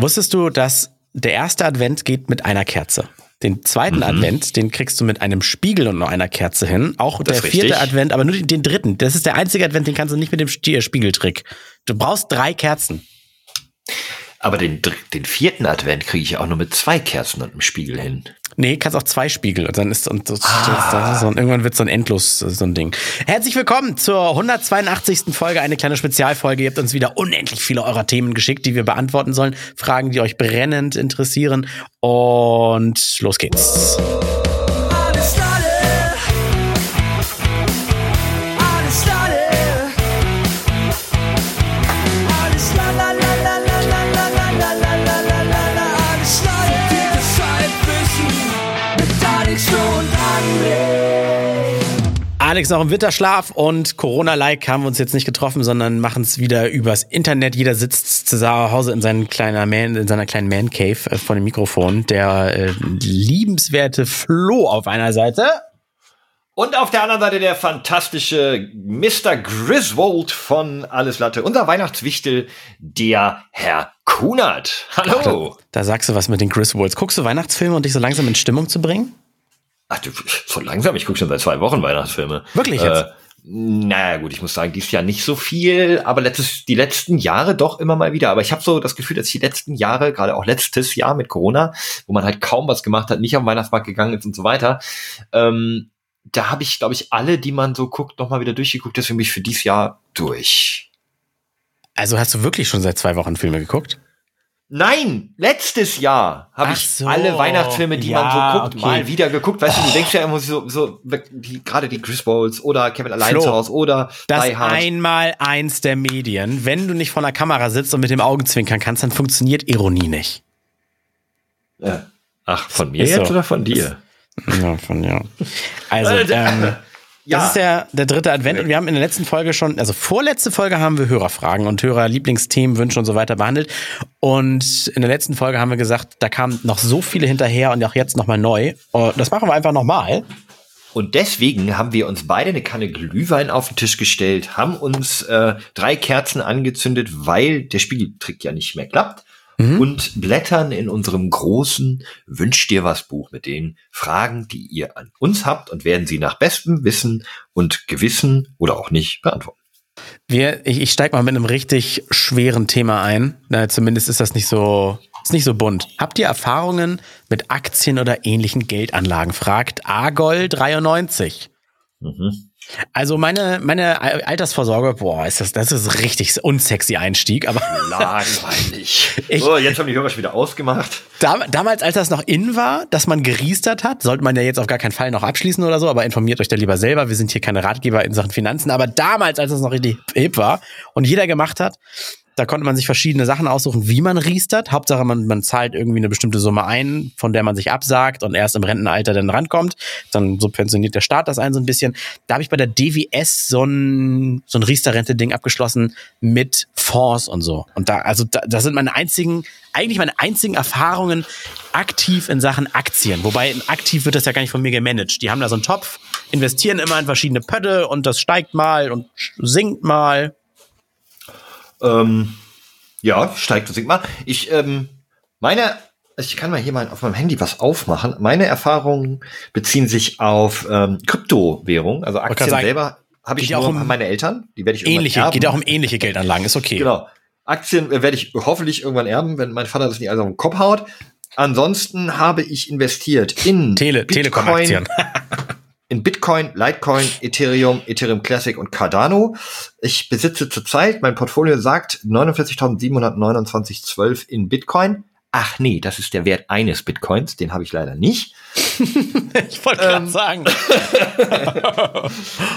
Wusstest du, dass der erste Advent geht mit einer Kerze? Den zweiten mhm. Advent, den kriegst du mit einem Spiegel und noch einer Kerze hin. Auch das der vierte richtig. Advent, aber nur den, den, dritten. Das ist der einzige Advent, den kannst du nicht mit dem Spiegeltrick. Du brauchst drei Kerzen. Aber den, den vierten Advent kriege ich auch nur mit zwei Kerzen und einem Spiegel hin. Nee, kannst auch zwei Spiegel und dann ist und, das, ah. das, und irgendwann wird so ein endlos so ein Ding. Herzlich willkommen zur 182. Folge, eine kleine Spezialfolge. Ihr habt uns wieder unendlich viele eurer Themen geschickt, die wir beantworten sollen, Fragen, die euch brennend interessieren und los geht's. Alex noch im Winterschlaf und Corona-like haben wir uns jetzt nicht getroffen, sondern machen es wieder übers Internet. Jeder sitzt zu Hause in, seinen kleiner Man, in seiner kleinen Man-Cave äh, vor dem Mikrofon. Der äh, liebenswerte Flo auf einer Seite. Und auf der anderen Seite der fantastische Mr. Griswold von Alles Latte, unser Weihnachtswichtel, der Herr Kunert. Hallo. Da, da sagst du was mit den Griswolds. Guckst du Weihnachtsfilme, um dich so langsam in Stimmung zu bringen? Ach du, so langsam, ich gucke schon seit zwei Wochen Weihnachtsfilme. Wirklich jetzt? Äh, naja, gut, ich muss sagen, dies Jahr nicht so viel, aber letztes, die letzten Jahre doch immer mal wieder. Aber ich habe so das Gefühl, dass die letzten Jahre, gerade auch letztes Jahr mit Corona, wo man halt kaum was gemacht hat, nicht am Weihnachtsmarkt gegangen ist und so weiter, ähm, da habe ich, glaube ich, alle, die man so guckt, noch mal wieder durchgeguckt. Deswegen bin ich für dieses Jahr durch. Also hast du wirklich schon seit zwei Wochen Filme geguckt? Nein, letztes Jahr habe ich so, alle Weihnachtsfilme, die ja, man so guckt, okay. mal wieder geguckt. Weißt oh. du, du denkst ja immer so, so die, gerade die Chris Bowles oder Kevin allein zu Hause oder das Die Hard. einmal eins der Medien. Wenn du nicht vor der Kamera sitzt und mit dem Augen zwinkern kannst, dann funktioniert Ironie nicht. Ja. Ach, von mir Ist jetzt so. oder von dir? Ja, von ja. Also, ähm, ja. Das ist der, der dritte Advent und wir haben in der letzten Folge schon, also vorletzte Folge haben wir Hörerfragen und Hörerlieblingsthemen, Wünsche und so weiter behandelt. Und in der letzten Folge haben wir gesagt, da kamen noch so viele hinterher und auch jetzt nochmal neu. Und das machen wir einfach nochmal. Und deswegen haben wir uns beide eine Kanne Glühwein auf den Tisch gestellt, haben uns äh, drei Kerzen angezündet, weil der Spiegeltrick ja nicht mehr klappt mhm. und blättern in unserem großen Wünsch dir was Buch mit den Fragen, die ihr an uns habt und werden sie nach bestem Wissen und Gewissen oder auch nicht beantworten. Wir, ich, ich steige mal mit einem richtig schweren Thema ein. Na, zumindest ist das nicht so, ist nicht so bunt. Habt ihr Erfahrungen mit Aktien oder ähnlichen Geldanlagen? Fragt Agol 93. Mhm. Also meine, meine Altersvorsorge, boah, ist das, das ist richtig unsexy Einstieg, aber. Langweilig. ich, so, jetzt haben die Hörer schon wieder ausgemacht. Dam, damals, als das noch in war, dass man geriestert hat, sollte man ja jetzt auf gar keinen Fall noch abschließen oder so, aber informiert euch da lieber selber. Wir sind hier keine Ratgeber in Sachen Finanzen, aber damals, als das noch richtig hip war und jeder gemacht hat, da konnte man sich verschiedene Sachen aussuchen, wie man riestert. Hauptsache, man, man zahlt irgendwie eine bestimmte Summe ein, von der man sich absagt und erst im Rentenalter dann rankommt. Dann subventioniert der Staat das ein so ein bisschen. Da habe ich bei der DWS so ein, so ein Riester-Rente-Ding abgeschlossen mit Fonds und so. Und da, also da, das sind meine einzigen, eigentlich meine einzigen Erfahrungen aktiv in Sachen Aktien. Wobei aktiv wird das ja gar nicht von mir gemanagt. Die haben da so einen Topf, investieren immer in verschiedene Pötte und das steigt mal und sinkt mal. Ähm, ja, steigt sinkt mal. Ich, ähm, meine, ich kann mal hier mal auf meinem Handy was aufmachen. Meine Erfahrungen beziehen sich auf ähm, Kryptowährung, also Aktien sagen, selber habe ich nur um meine Eltern. Die werde ich ähnliche, erben. Geht auch um ähnliche Geldanlagen, ist okay. Genau. Aktien werde ich hoffentlich irgendwann erben, wenn mein Vater das nicht alles auf den Kopf haut. Ansonsten habe ich investiert in Tele Telekom-Aktien. in Bitcoin, Litecoin, Ethereum, Ethereum Classic und Cardano. Ich besitze zurzeit, mein Portfolio sagt 49.729,12 in Bitcoin. Ach nee, das ist der Wert eines Bitcoins, den habe ich leider nicht. ich wollte gerade ähm, sagen.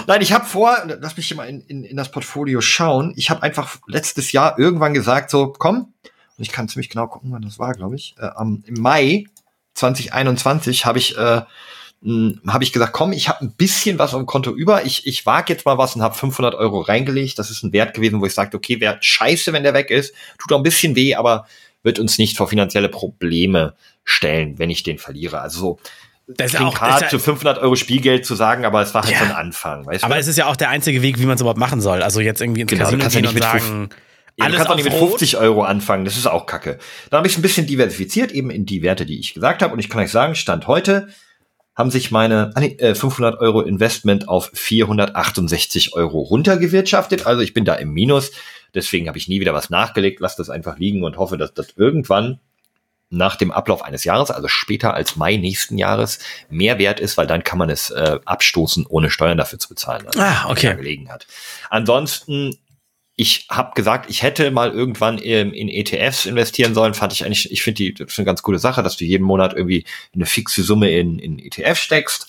Nein, ich habe vor, lass mich hier mal in, in, in das Portfolio schauen. Ich habe einfach letztes Jahr irgendwann gesagt, so komm, und ich kann ziemlich genau gucken, wann das war, glaube ich. Äh, Im Mai 2021 habe ich äh, habe ich gesagt, komm, ich habe ein bisschen was dem Konto über. Ich, ich wage jetzt mal was und habe 500 Euro reingelegt. Das ist ein Wert gewesen, wo ich sagte, okay, wäre scheiße, wenn der weg ist. Tut auch ein bisschen weh, aber wird uns nicht vor finanzielle Probleme stellen, wenn ich den verliere. Also so, das ist auch hart, zu 500 Euro Spielgeld zu sagen, aber es war halt ja, so ein Anfang. Weißt aber du? es ist ja auch der einzige Weg, wie man es überhaupt machen soll. Also jetzt irgendwie ins genau, Casino gehen und sagen, Ja, Alles du kannst auch nicht mit Rot? 50 Euro anfangen, das ist auch kacke. Dann habe ich es ein bisschen diversifiziert, eben in die Werte, die ich gesagt habe. Und ich kann euch sagen, Stand heute haben sich meine ah, äh, 500 Euro Investment auf 468 Euro runtergewirtschaftet. Also ich bin da im Minus. Deswegen habe ich nie wieder was nachgelegt, lasse das einfach liegen und hoffe, dass das irgendwann nach dem Ablauf eines Jahres, also später als Mai nächsten Jahres, mehr wert ist, weil dann kann man es äh, abstoßen, ohne Steuern dafür zu bezahlen. Also, Ah, okay. da gelegen hat. Ansonsten, ich habe gesagt, ich hätte mal irgendwann ähm, in ETFs investieren sollen. Fand ich eigentlich, ich finde die das ist eine ganz coole Sache, dass du jeden Monat irgendwie eine fixe Summe in, in ETF steckst.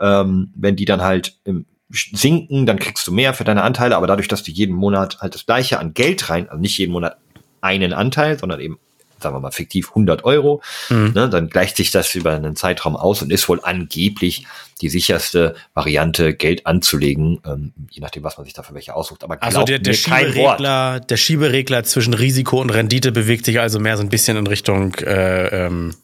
Ähm, wenn die dann halt im sinken, dann kriegst du mehr für deine Anteile, aber dadurch, dass du jeden Monat halt das gleiche an Geld rein, also nicht jeden Monat einen Anteil, sondern eben, sagen wir mal, fiktiv 100 Euro, Mhm. ne, dann gleicht sich das über einen Zeitraum aus und ist wohl angeblich die sicherste Variante, Geld anzulegen, ähm, je nachdem, was man sich da für welche aussucht. Aber Also der, der. Schieberegler, der Schieberegler zwischen Risiko und Rendite bewegt sich also mehr so ein bisschen in Richtung äh, ähm,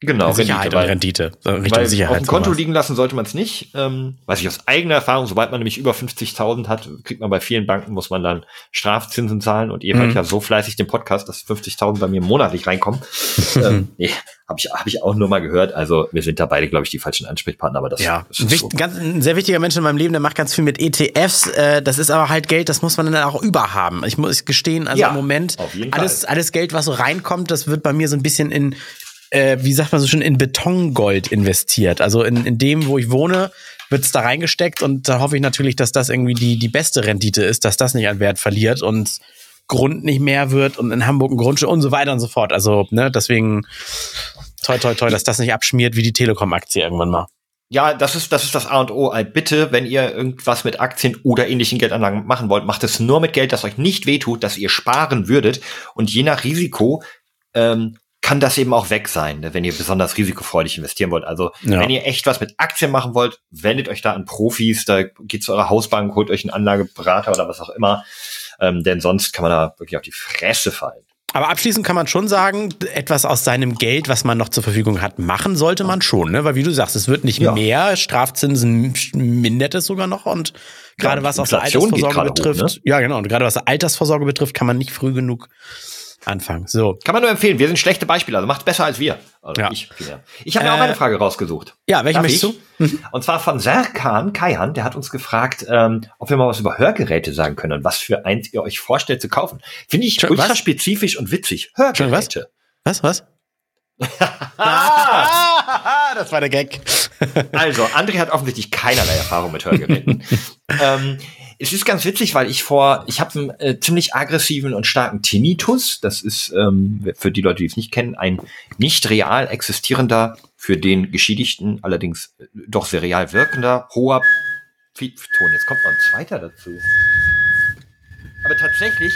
Genau, Sicherheit Rendite, weil- Rendite. Richtung Weil Sicherheit. auf dem Konto sowas. liegen lassen sollte man es nicht. Ähm, weiß ich aus eigener Erfahrung, sobald man nämlich über 50.000 hat, kriegt man bei vielen Banken, muss man dann Strafzinsen zahlen. Und ihr hört Mhm. ja so fleißig den Podcast, dass 50.000 bei mir monatlich reinkommen. ähm, nee, habe ich, hab ich auch nur mal gehört. Also wir sind da beide, glaube ich, die falschen Ansprechpartner. Aber das, Ja, das ein, ist wicht, so. ganz, ein sehr wichtiger Mensch in meinem Leben, der macht ganz viel mit ETFs. Äh, das ist aber halt Geld, das muss man dann auch überhaben. Ich muss gestehen, also Ja, im Moment, alles, alles Geld, was so reinkommt, das wird bei mir so ein bisschen in, äh, wie sagt man so schön, in Betongold investiert. Also in, in dem, wo ich wohne, wird's da reingesteckt und da hoffe ich natürlich, dass das irgendwie die, die beste Rendite ist, dass das nicht an Wert verliert und Grund nicht mehr wird und in Hamburg ein Grundstück und so weiter und so fort. Also, ne, deswegen toi toi toi, dass das nicht abschmiert wie die Telekom-Aktie irgendwann mal. Ja, das ist, das ist das A und O. Äh, Bitte, wenn ihr irgendwas mit Aktien oder ähnlichen Geldanlagen machen wollt, macht es nur mit Geld, das euch nicht wehtut, das ihr sparen würdet. Und je nach Risiko ähm, kann das eben auch weg sein, ne, wenn ihr besonders risikofreudig investieren wollt. Also Ja. wenn ihr echt was mit Aktien machen wollt, wendet euch da an Profis, da geht zu eurer Hausbank, holt euch einen Anlageberater oder was auch immer. Ähm, denn sonst kann man da wirklich auf die Fresse fallen. Aber abschließend kann man schon sagen, etwas aus seinem Geld, was man noch zur Verfügung hat, machen sollte man schon, ne? Weil wie du sagst, es wird nicht Ja. mehr, Strafzinsen mindert es sogar noch und gerade und was auch Altersvorsorge gerade hoch, betrifft, ja genau, und gerade was Altersvorsorge betrifft, kann man nicht früh genug anfangen. So, Kann man nur empfehlen. Wir sind schlechte Beispiele, also macht's besser als wir. Also Ja. ich. Ich habe mir auch Äh, eine Frage rausgesucht. ja, welche Darf möchtest ich? du? Und zwar von Serkan Kaihan, der hat uns gefragt, ähm, ob wir mal was über Hörgeräte sagen können und was für eins ihr euch vorstellt zu kaufen. Finde ich Schon ultra was? spezifisch und witzig. Was? Hörgeräte. Was, was? Ah! das war der Gag. Also, André hat offensichtlich keinerlei Erfahrung mit Hörgeräten. ähm, es ist ganz witzig, weil ich vor, ich habe einen äh, ziemlich aggressiven und starken Tinnitus. Das ist für für die Leute, die es nicht kennen, ein nicht real existierender, für den Geschädigten allerdings äh, doch sehr real wirkender, hoher Piepton. Jetzt kommt noch ein zweiter dazu. Aber tatsächlich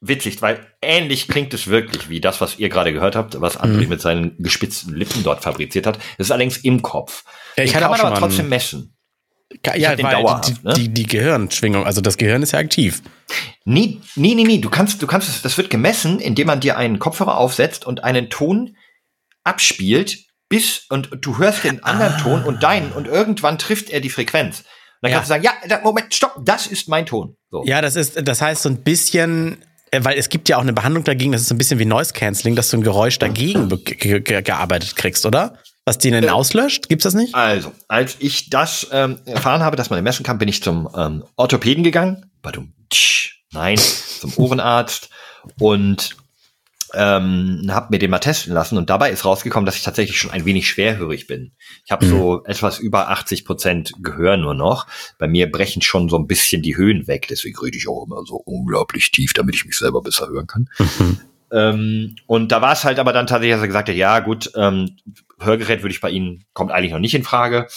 witzig, weil ähnlich klingt es wirklich wie das, was ihr gerade gehört habt, was André Mhm. mit seinen gespitzten Lippen dort fabriziert hat. Das ist allerdings im Kopf. Ja, ich Den kann auch man aber trotzdem messen. Ja, den weil dauerhaft, die, ne? die, die Gehirnschwingung, also das Gehirn ist ja aktiv. Nee, nee, nee, nee. Du kannst, du kannst das wird gemessen, indem man dir einen Kopfhörer aufsetzt und einen Ton abspielt, bis, und du hörst den anderen Ah. Ton und deinen, und irgendwann trifft er die Frequenz. Und dann Ja. kannst du sagen, ja, Moment, stopp, das ist mein Ton. So. Ja, das ist, das heißt so ein bisschen, äh, weil es gibt ja auch eine Behandlung dagegen, das ist so ein bisschen wie Noise Cancelling, dass du ein Geräusch dagegen ge ge gearbeitet kriegst, oder? Was die denn auslöscht? Gibt's das nicht? Also, als ich das ähm, erfahren habe, dass man den messen kann, bin ich zum ähm, Orthopäden gegangen. Badum, tsch, nein, zum Ohrenarzt und ähm, habe mir den mal testen lassen und dabei ist rausgekommen, dass ich tatsächlich schon ein wenig schwerhörig bin. Ich habe so etwas über 80 Prozent Gehör nur noch. Bei mir brechen schon so ein bisschen die Höhen weg, deswegen rede ich auch immer so unglaublich tief, damit ich mich selber besser hören kann. Ähm, und da war es halt aber dann tatsächlich, dass er gesagt hat, ja gut, ähm, Hörgerät würde ich bei Ihnen, kommt eigentlich noch nicht in Frage,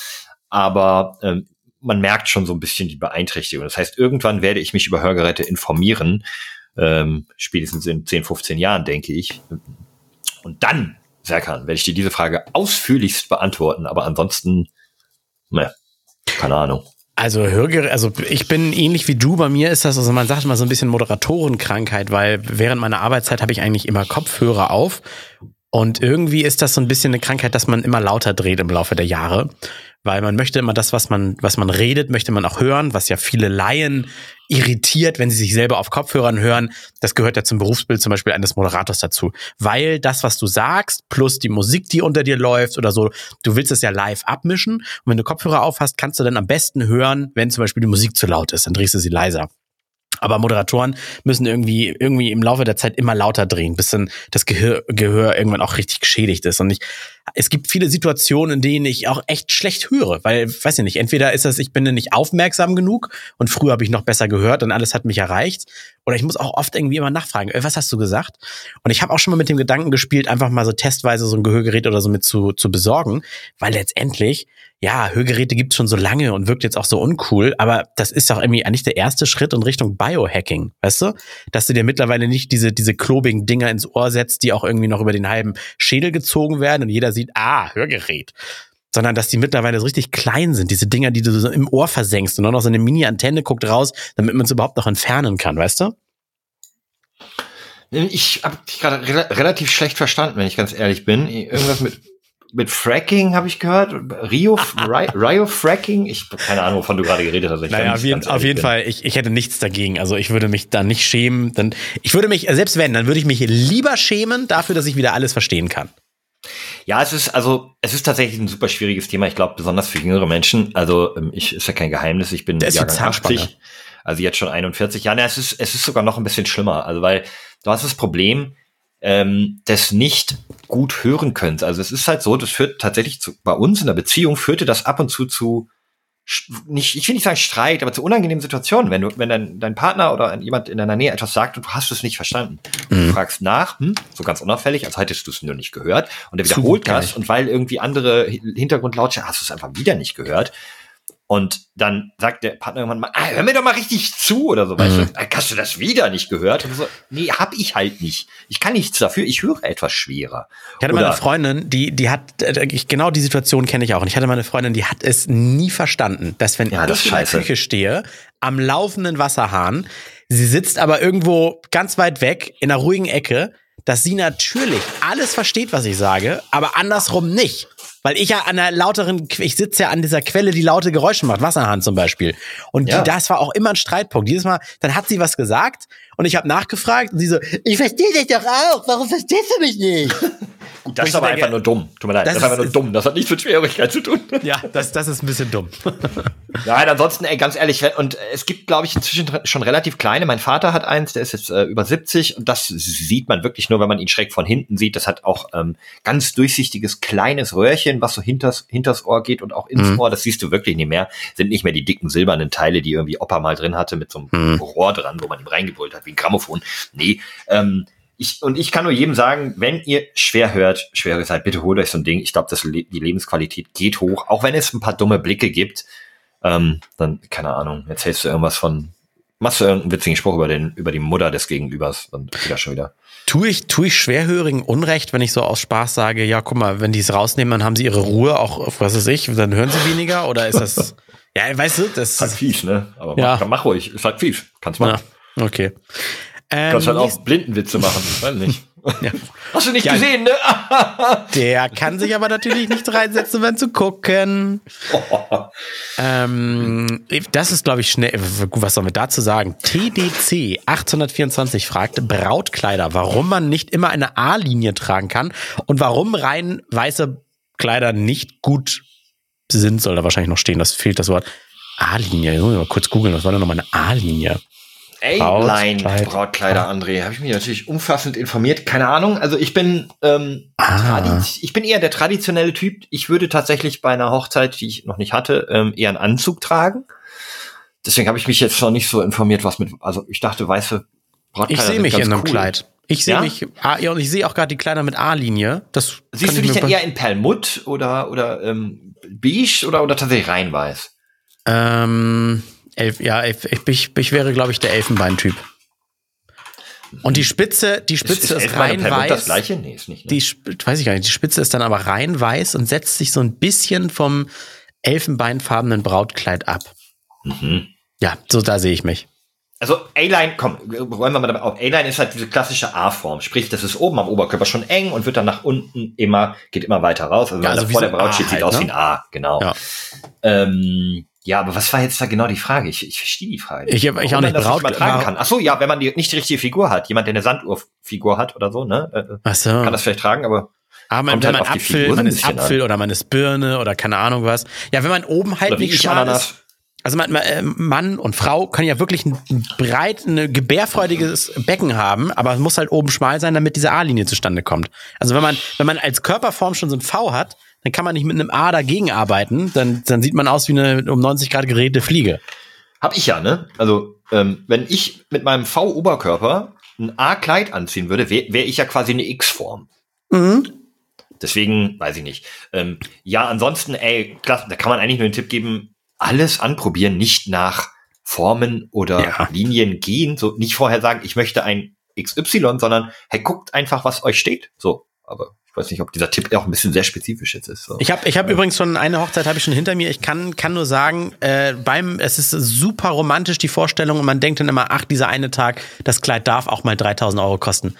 aber ähm, man merkt schon so ein bisschen die Beeinträchtigung. Das heißt, irgendwann werde ich mich über Hörgeräte informieren, ähm, spätestens in 10, 15 Jahren, denke ich. Und dann, Serkan, werde ich dir diese Frage ausführlichst beantworten, aber ansonsten, ne, keine Ahnung. Also Hörgerät, also ich bin ähnlich wie du, bei mir ist das, also man sagt immer so ein bisschen Moderatorenkrankheit, weil während meiner Arbeitszeit habe ich eigentlich immer Kopfhörer auf Und irgendwie ist das so ein bisschen eine Krankheit, dass man immer lauter dreht im Laufe der Jahre, weil man möchte immer das, was man, was man redet, möchte man auch hören, was ja viele Laien irritiert, wenn sie sich selber auf Kopfhörern hören. Das gehört ja zum Berufsbild zum Beispiel eines Moderators dazu, weil das, was du sagst, plus die Musik, die unter dir läuft oder so, du willst es ja live abmischen. Und wenn du Kopfhörer aufhast, kannst du dann am besten hören, wenn zum Beispiel die Musik zu laut ist, dann drehst du sie leiser. Aber Moderatoren müssen irgendwie, irgendwie im Laufe der Zeit immer lauter drehen, bis dann das Gehör, Gehör irgendwann auch richtig geschädigt ist. Und ich, es gibt viele Situationen, in denen ich auch echt schlecht höre, weil, weiß ich nicht, entweder ist das, ich bin nicht aufmerksam genug und früher habe ich noch besser gehört und alles hat mich erreicht. Oder ich muss auch oft irgendwie immer nachfragen, äh, was hast du gesagt? Und ich habe auch schon mal mit dem Gedanken gespielt, einfach mal so testweise so ein Gehörgerät oder so mit zu, zu besorgen, weil letztendlich ja, Hörgeräte gibt's schon so lange und wirkt jetzt auch so uncool, aber das ist doch irgendwie eigentlich der erste Schritt in Richtung Biohacking, weißt du? Dass du dir mittlerweile nicht diese, diese klobigen Dinger ins Ohr setzt, die auch irgendwie noch über den halben Schädel gezogen werden und jeder sieht, ah, Hörgerät. Sondern dass die mittlerweile so richtig klein sind, diese Dinger, die du so im Ohr versenkst und dann noch so eine Mini-Antenne guckt raus, damit man es überhaupt noch entfernen kann, weißt du? Ich habe dich gerade re relativ schlecht verstanden, wenn ich ganz ehrlich bin. Irgendwas mit mit Fracking habe ich gehört. Rio, Rio Fracking. Ich keine Ahnung, wovon du gerade geredet hast. Ich naja, auf jeden, auf jeden Fall. Ich, ich hätte nichts dagegen. Also ich würde mich da nicht schämen. Dann, ich würde mich, selbst wenn, dann würde ich mich lieber schämen dafür, dass ich wieder alles verstehen kann. Ja, es ist also, es ist tatsächlich ein super schwieriges Thema. Ich glaube, besonders für jüngere Menschen. Also ähm, ich ist ja kein Geheimnis. Ich bin Der Jahrgang 80, also jetzt schon 41. Ja, ne, es ist, es ist sogar noch ein bisschen schlimmer. Also weil du hast das Problem ähm, des nicht gut hören könnt. Also es ist halt so, das führt tatsächlich zu, bei uns in der Beziehung führte das ab und zu zu nicht, ich will nicht sagen Streit, aber zu unangenehmen Situationen, wenn du, wenn dein, dein Partner oder jemand in deiner Nähe etwas sagt und du hast es nicht verstanden. Mhm. Du fragst nach, hm, so ganz unauffällig, als hättest du es nur nicht gehört, und er wiederholt das, und weil irgendwie andere Hintergrundlautstärke hast du es einfach wieder nicht gehört. Und dann sagt der Partner irgendwann mal, ah, hör mir doch mal richtig zu oder so, weißt mhm. du, hast du das wieder nicht gehört? Und so, nee, hab ich halt nicht. Ich kann nichts dafür, ich höre etwas schwerer. Ich hatte oder, meine Freundin, die, die hat, äh, genau die Situation kenne ich auch. Und ich hatte meine Freundin, die hat es nie verstanden, dass wenn ja, das ich in der Küche stehe, am laufenden Wasserhahn, sie sitzt aber irgendwo ganz weit weg, in einer ruhigen Ecke, dass sie natürlich alles versteht, was ich sage, aber andersrum nicht. Weil ich ja an der lauteren, ich sitze ja an dieser Quelle, die laute Geräusche macht, Wasserhahn zum Beispiel. Und ja. die, das war auch immer ein Streitpunkt. Jedes Mal, dann hat sie was gesagt und ich habe nachgefragt und sie so, ich verstehe dich doch auch, warum verstehst du mich nicht? Gut, das ist aber denke, einfach nur dumm. Tut mir leid, das, das ist einfach nur dumm. Das hat nichts mit Schwierigkeit zu tun. Ja, das, das ist ein bisschen dumm. Nein, ansonsten, ey, ganz ehrlich, und es gibt, glaube ich, inzwischen schon relativ kleine. Mein Vater hat eins, der ist jetzt äh, über 70 und das sieht man wirklich nur, wenn man ihn schräg von hinten sieht. Das hat auch ähm, ganz durchsichtiges kleines Röhrchen, was so hinters, hinters Ohr geht und auch ins mhm. Ohr. Das siehst du wirklich nicht mehr. Sind nicht mehr die dicken silbernen Teile, die irgendwie Opa mal drin hatte mit so einem mhm. Rohr dran, wo man ihm reingebrüllt hat, wie ein Grammophon. Nee, ähm, ich, und ich kann nur jedem sagen, wenn ihr schwer hört, schwere Zeit, bitte holt euch so ein Ding. Ich glaube, die Lebensqualität geht hoch, auch wenn es ein paar dumme Blicke gibt. Ähm, dann, keine Ahnung, erzählst du irgendwas von, machst du irgendeinen witzigen Spruch über den, über die Mutter des Gegenübers, dann wieder schon wieder. Tue ich, tue ich Schwerhörigen Unrecht, wenn ich so aus Spaß sage, ja, guck mal, wenn die es rausnehmen, dann haben sie ihre Ruhe, auch, was weiß ich, dann hören sie weniger, oder ist das, ja, weißt du, das ist halt fies, ne? Aber ja. mach, mach ruhig, ist halt fies, kannst machen. Ja, okay. Ähm, Kannst halt auch Blindenwitze machen, weiß nicht. Ja. Hast du nicht ja, gesehen, ne? der kann sich aber natürlich nicht reinsetzen, um zu gucken. Oh. Ähm, das ist, glaube ich, schnell. Was sollen wir dazu sagen? TDC 824 fragt Brautkleider, warum man nicht immer eine A-Linie tragen kann und warum rein weiße Kleider nicht gut sind, soll da wahrscheinlich noch stehen. Das fehlt das Wort. A-Linie. Mal kurz googeln, was war denn nochmal eine A-Linie? A-Line Brautkleider, André. Habe ich mich natürlich umfassend informiert. Keine Ahnung. Also ich bin ähm, ah. ich bin eher der traditionelle Typ. Ich würde tatsächlich bei einer Hochzeit, die ich noch nicht hatte, ähm, eher einen Anzug tragen. Deswegen habe ich mich jetzt noch nicht so informiert, was mit. Also ich dachte, weiße Brautkleider. Ich sehe mich in einem cool. Kleid. Ich sehe ja? mich, ah, ja, und ich sehe auch gerade die Kleider mit A-Linie. Das Siehst du dich denn eher in Perlmutt oder oder ähm, beige oder oder tatsächlich rein weiß? Ähm, Elf, ja, ich, ich, ich wäre, glaube ich, der Elfenbeintyp. Und die Spitze, die Spitze ist, ist, ist rein weiß. Das gleiche? Nee, ist nicht. Ne? Die, weiß ich gar nicht. Die Spitze ist dann aber rein weiß und setzt sich so ein bisschen vom elfenbeinfarbenen Brautkleid ab. Mhm. Ja, so da sehe ich mich. also A-Line, komm, räumen wir mal dabei auf. A-Line ist halt diese klassische A-Form. Sprich, das ist oben am Oberkörper schon eng und wird dann nach unten immer, geht immer weiter raus. Also, Ja, also wie vor so der Braut steht, sieht halt, aus ne? wie ein A, genau. Ja. Ähm, ja, aber was war jetzt da genau die Frage? Ich, ich verstehe die Frage. Ich hab- ich auch nicht. man Braut- war- kann. Ach so, ja, wenn man die, nicht die richtige Figur hat. Jemand, der eine Sanduhrfigur hat oder so, ne? äh, Ach so. Kann das vielleicht tragen, aber Aber man, kommt wenn halt man Apfel, man ist Apfel oder man ist Birne oder keine Ahnung was. Ja, wenn man oben halt oder nicht ich schmal ist. Also man, man, äh, Mann und Frau können ja wirklich ein breit, ein gebärfreudiges Becken haben, aber es muss halt oben schmal sein, damit diese A-Linie zustande kommt. Also wenn man, wenn man als Körperform schon so ein V hat, dann kann man nicht mit einem A dagegen arbeiten, dann, dann sieht man aus wie eine um 90 Grad gedrehte Fliege. Hab ich ja, ne? Also, ähm, wenn ich mit meinem V-Oberkörper ein A-Kleid anziehen würde, wäre wär ich ja quasi eine X-Form. Mhm. Deswegen, weiß ich nicht. Ähm, ja, ansonsten, ey, klar, da kann man eigentlich nur den Tipp geben, alles anprobieren, nicht nach Formen oder Ja. Linien gehen, so nicht vorher sagen, ich möchte ein XY, sondern hey, guckt einfach, was euch steht. So, aber ich weiß nicht, ob dieser Tipp auch ein bisschen sehr spezifisch jetzt ist. So. Ich habe ich hab übrigens schon eine Hochzeit habe ich schon hinter mir. Ich kann kann nur sagen, äh, beim es ist super romantisch die Vorstellung und man denkt dann immer, ach dieser eine Tag, das Kleid darf auch mal 3000 Euro kosten.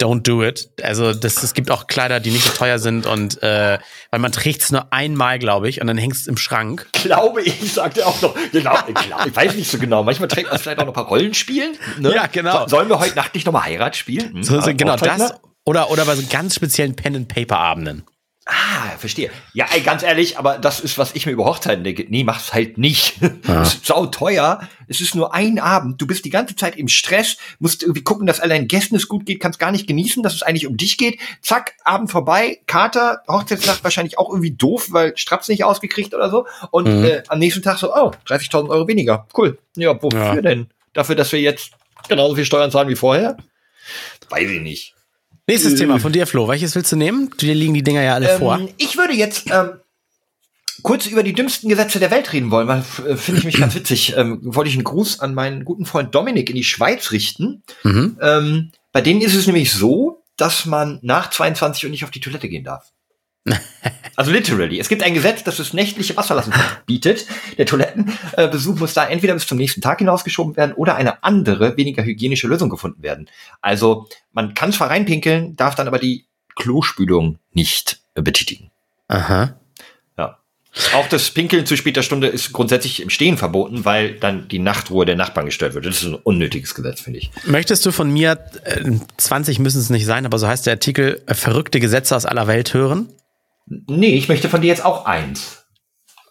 Don't do it. Also das, es gibt auch Kleider, die nicht so teuer sind und äh, weil man trägt es nur einmal, glaube ich, und dann hängst es im Schrank. glaube ich, sagte auch noch, genau, klar, ich weiß nicht so genau. Manchmal trägt man vielleicht auch noch ein paar Rollenspielen. Ne? Ja, genau. So, sollen wir heute Nacht nicht nochmal Heirat spielen? Hm, So, so, ah, genau das. ne? Oder, oder bei so ganz speziellen Pen-and-Paper-Abenden. Ah, verstehe. Ja, ey, ganz ehrlich, aber das ist, was ich mir über Hochzeiten denke. Nee, mach's halt nicht. Ja. Es ist sau teuer. Es ist nur ein Abend. Du bist die ganze Zeit im Stress, musst irgendwie gucken, dass all deinen Gästen es gut geht, kannst gar nicht genießen, dass es eigentlich um dich geht. Zack, Abend vorbei, Kater, Hochzeitsnacht wahrscheinlich auch irgendwie doof, weil Straps nicht ausgekriegt oder so. Und Mhm. äh, am nächsten Tag so, oh, 30.000 Euro weniger. Cool. Ja, wofür Ja. denn? Dafür, dass wir jetzt genauso viel Steuern zahlen wie vorher? Weiß ich nicht. Nächstes Äh. Thema von dir, Flo. Welches willst du nehmen? Dir liegen die Dinger ja alle vor. Ähm, ich würde jetzt ähm, kurz über die dümmsten Gesetze der Welt reden wollen, weil äh, finde ich mich ganz witzig. Ähm, wollte ich einen Gruß an meinen guten Freund Dominik in die Schweiz richten. Mhm. Ähm, bei denen ist es nämlich so, dass man nach 22 Uhr nicht auf die Toilette gehen darf. Also literally. Es gibt ein Gesetz, das das nächtliche Wasserlassen verbietet. Der Toilettenbesuch muss da entweder bis zum nächsten Tag hinausgeschoben werden oder eine andere, weniger hygienische Lösung gefunden werden. Also man kann zwar reinpinkeln, darf dann aber die Klospülung nicht äh, betätigen. Aha. Ja. Auch das Pinkeln zu später Stunde ist grundsätzlich im Stehen verboten, weil dann die Nachtruhe der Nachbarn gestört wird. Das ist ein unnötiges Gesetz, finde ich. Möchtest du von mir, äh, 20 müssen es nicht sein, aber so heißt der Artikel, äh, verrückte Gesetze aus aller Welt hören? Nee, ich möchte von dir jetzt auch eins.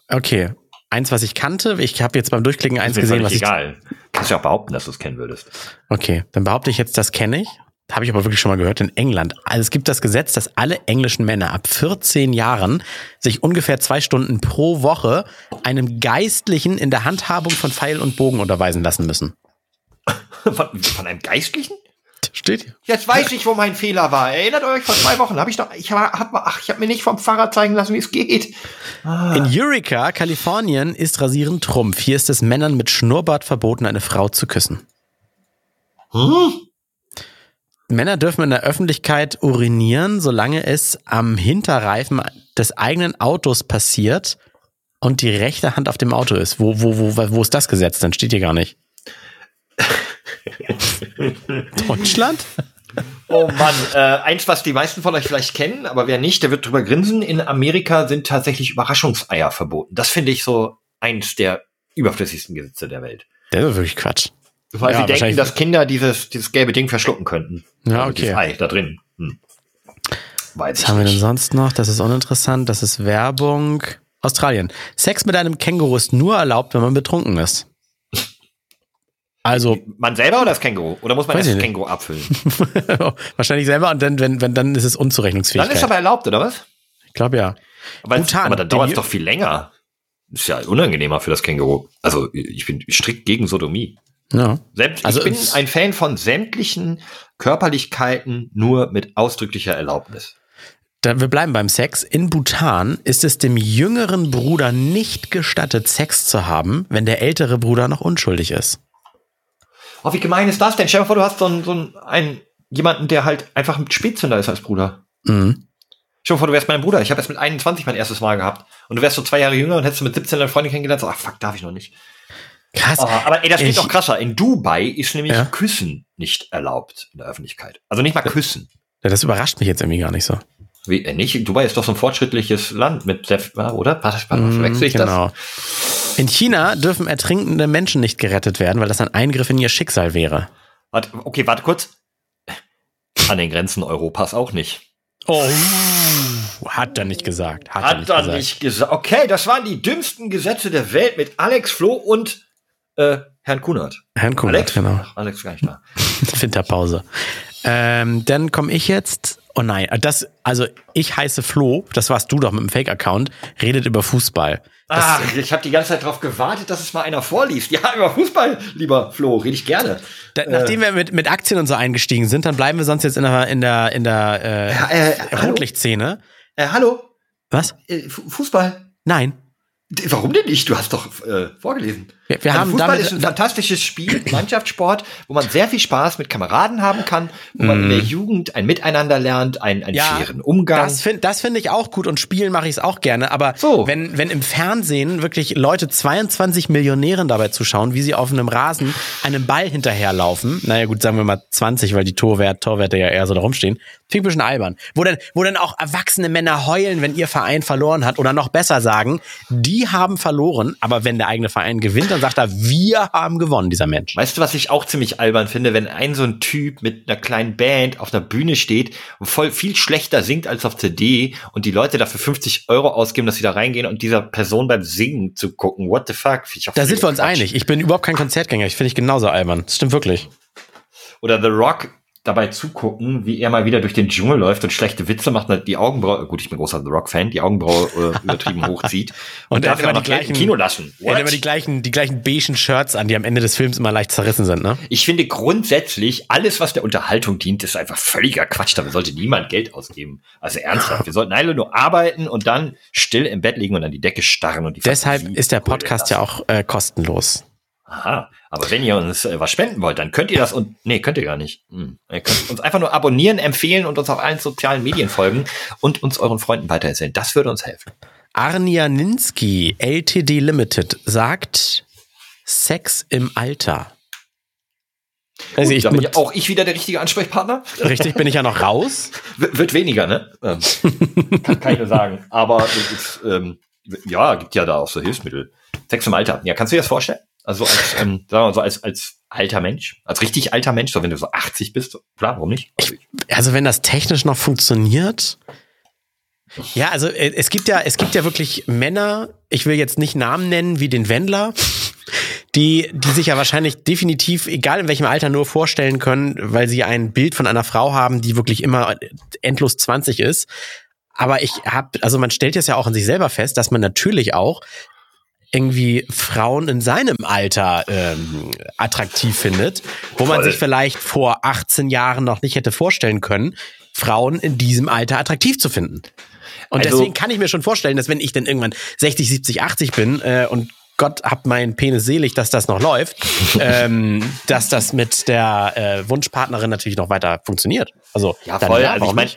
Okay. Eins, was ich kannte. Ich habe jetzt beim Durchklicken eins gesehen, was ich. egal. Kannst ja auch behaupten, dass du es kennen würdest. Okay, dann behaupte ich jetzt, das kenne ich. Habe ich aber wirklich schon mal gehört in England. Also es gibt das Gesetz, dass alle englischen Männer ab 14 Jahren sich ungefähr zwei Stunden pro Woche einem Geistlichen in der Handhabung von Pfeil und Bogen unterweisen lassen müssen. Von, von einem Geistlichen? Steht hier. Jetzt weiß ich, wo mein Fehler war. Erinnert euch, vor zwei Wochen habe ich doch, ich war, hab, ach, ich habe mir nicht vom Pfarrer zeigen lassen, wie es geht. In Eureka, Kalifornien, ist Rasieren Trumpf. Hier ist es Männern mit Schnurrbart verboten, eine Frau zu küssen. Hm? Männer dürfen in der Öffentlichkeit urinieren, solange es am Hinterreifen des eigenen Autos passiert und die rechte Hand auf dem Auto ist. Wo, wo, wo, wo ist das Gesetz? Dann steht hier gar nicht. Deutschland? Oh Mann, äh, eins, was die meisten von euch vielleicht kennen, aber wer nicht, der wird drüber grinsen. In Amerika sind tatsächlich Überraschungseier verboten. Das finde ich so eins der überflüssigsten Gesetze der Welt. Das ist wirklich Quatsch. Weil Ja, sie denken, dass Kinder dieses, dieses gelbe Ding verschlucken könnten. Ja, Also okay. Dieses Ei da drin. Hm. Was haben wir denn nicht. sonst noch? Das ist uninteressant. Das ist Werbung. Australien. Sex mit einem Känguru ist nur erlaubt, wenn man betrunken ist. Also Man selber oder das Känguru? Oder muss man das. Känguru abfüllen? wahrscheinlich selber und dann, wenn, wenn, dann ist es Dann Unzurechnungsfähigkeit. ist aber erlaubt, oder was? ich glaube ja. Aber, Bhutan, aber dann dauert es doch viel länger. Ist ja unangenehmer für das Känguru. Also ich bin strikt gegen Sodomie. Ja. Selbst, Also ich bin ein Fan von sämtlichen Körperlichkeiten nur mit ausdrücklicher Erlaubnis. Da, wir bleiben beim Sex. In Bhutan ist es dem jüngeren Bruder nicht gestattet, Sex zu haben, wenn der ältere Bruder noch unschuldig ist. Oh, wie gemein ist das denn? Stell dir mal vor, du hast so einen, so einen, jemanden, der halt einfach ein Spätzünder ist als Bruder. Mhm. Stell dir mal vor, du wärst mein Bruder. Ich habe erst mit 21 mein erstes Mal gehabt. Und du wärst so zwei Jahre jünger und hättest du mit 17 deine Freundin kennengelernt. So, ach fuck, darf ich noch nicht. Krass. Oh, aber ey, das geht Ich- noch krasser. In Dubai ist nämlich Ja. Küssen nicht erlaubt in der Öffentlichkeit. Also nicht mal küssen. Ja, das überrascht mich jetzt irgendwie gar nicht so. Wie, äh, nicht? Dubai ist doch so ein fortschrittliches Land mit oder? Was, was, Mm, verwechsel ich das? In China dürfen ertrinkende Menschen nicht gerettet werden, weil das ein Eingriff in ihr Schicksal wäre. Warte, okay, warte kurz. An den Grenzen Europas auch nicht. Oh. Hat er nicht gesagt. Hat, er Hat nicht er gesagt. nicht gesagt. Okay, das waren die dümmsten Gesetze der Welt mit Alex Floh und äh, Herrn Kunert. Herrn Kunert, Alex? genau. Alex gar nicht da. Winterpause. Ähm, dann komme ich jetzt. Oh nein, das, also ich heiße Flo, das warst du doch mit dem Fake-Account, redet über Fußball. Das, Ach, ich habe die ganze Zeit darauf gewartet, dass es mal einer vorliest. Ja, über Fußball, lieber Flo, rede ich gerne. da, nachdem wir mit, mit Aktien und so eingestiegen sind, dann bleiben wir sonst jetzt in der, in der, in der äh, Ja, äh, hallo? Rotlichtszene. Äh, hallo, Was? äh, Fu- Fußball. Nein. Warum denn nicht? Du hast doch äh, vorgelesen. Wir, wir Also haben Fußball damit, ist ein fantastisches Spiel, Mannschaftssport, wo man sehr viel Spaß mit Kameraden haben kann, wo man in der Jugend ein Miteinander lernt, einen, einen Mhm. Ja, fairen Umgang. Das finde das find ich auch gut und spielen mache ich es auch gerne. Aber So. wenn, wenn im Fernsehen wirklich Leute 22 Millionären dabei zuschauen, wie sie auf einem Rasen einem Ball hinterherlaufen, naja gut, sagen wir mal 20, weil die Torwert, Torwerte ja eher so da rumstehen, finde ich ein bisschen albern. Wo dann, wo dann auch erwachsene Männer heulen, wenn ihr Verein verloren hat oder noch besser sagen, die haben verloren, aber wenn der eigene Verein gewinnt, dann sagt er, wir haben gewonnen, dieser Mensch. Weißt du, was ich auch ziemlich albern finde, wenn ein so ein Typ mit einer kleinen Band auf einer Bühne steht und voll viel schlechter singt als auf CD und die Leute dafür 50 Euro ausgeben, dass sie da reingehen und dieser Person beim Singen zu gucken. What the fuck? Da sind wir uns Quatsch. einig. Ich bin überhaupt kein Konzertgänger. Ich finde ich genauso albern. Das stimmt wirklich. Oder The Rock dabei zugucken, wie er mal wieder durch den Dschungel läuft und schlechte Witze macht die Augenbraue, gut, ich bin großer The Rock-Fan, die Augenbraue äh, übertrieben hochzieht und, Und er dafür immer die gleichen- Kino lassen. Er hat immer What? die gleichen, die gleichen beigen Shirts an, die am Ende des Films immer leicht zerrissen sind, ne? Ich finde grundsätzlich, alles, was der Unterhaltung dient, ist einfach völliger Quatsch. Damit sollte niemand Geld ausgeben. Also ernsthaft. Wir sollten alle nur arbeiten und dann still im Bett liegen und an die Decke starren und die Deshalb Fantasie ist der Podcast ja auch äh, kostenlos. Aha. Aber wenn ihr uns äh, was spenden wollt, dann könnt ihr das und, nee, könnt ihr gar nicht. Hm. Ihr könnt uns einfach nur abonnieren, empfehlen und uns auf allen sozialen Medien folgen und uns euren Freunden weitererzählen. Das würde uns helfen. Arnia Ninsky, LTD Limited, sagt Sex im Alter. Also ich, da bin ja auch ich wieder der richtige Ansprechpartner. richtig bin ich ja noch raus. Wird weniger, ne? Ähm, kann, kann ich nur sagen. Aber es ist, ähm, ja, gibt ja da auch so Hilfsmittel. Sex im Alter. Ja, kannst du dir das vorstellen? Also als, ähm, sagen wir so als, als alter Mensch, als richtig alter Mensch, so wenn du so 80 bist, klar, warum nicht? Also ich, Also wenn das technisch noch funktioniert. Ja, also äh, es gibt ja, es gibt ja wirklich Männer, ich will jetzt nicht Namen nennen, wie den Wendler, die, die sich ja wahrscheinlich definitiv, egal in welchem Alter, nur vorstellen können, weil sie ein Bild von einer Frau haben, die wirklich immer endlos 20 ist. Aber ich habe, also man stellt jetzt ja auch an sich selber fest, dass man natürlich auch irgendwie Frauen in seinem Alter ähm, attraktiv findet, wo man Voll. sich vielleicht vor 18 Jahren noch nicht hätte vorstellen können, Frauen in diesem Alter attraktiv zu finden. Und Also- deswegen kann ich mir schon vorstellen, dass wenn ich dann irgendwann 60, 70, 80 bin äh, und Gott hab meinen Penis selig, dass das noch läuft, ähm, dass das mit der äh, Wunschpartnerin natürlich noch weiter funktioniert. Also ja, dann voll. ja, also ich meine?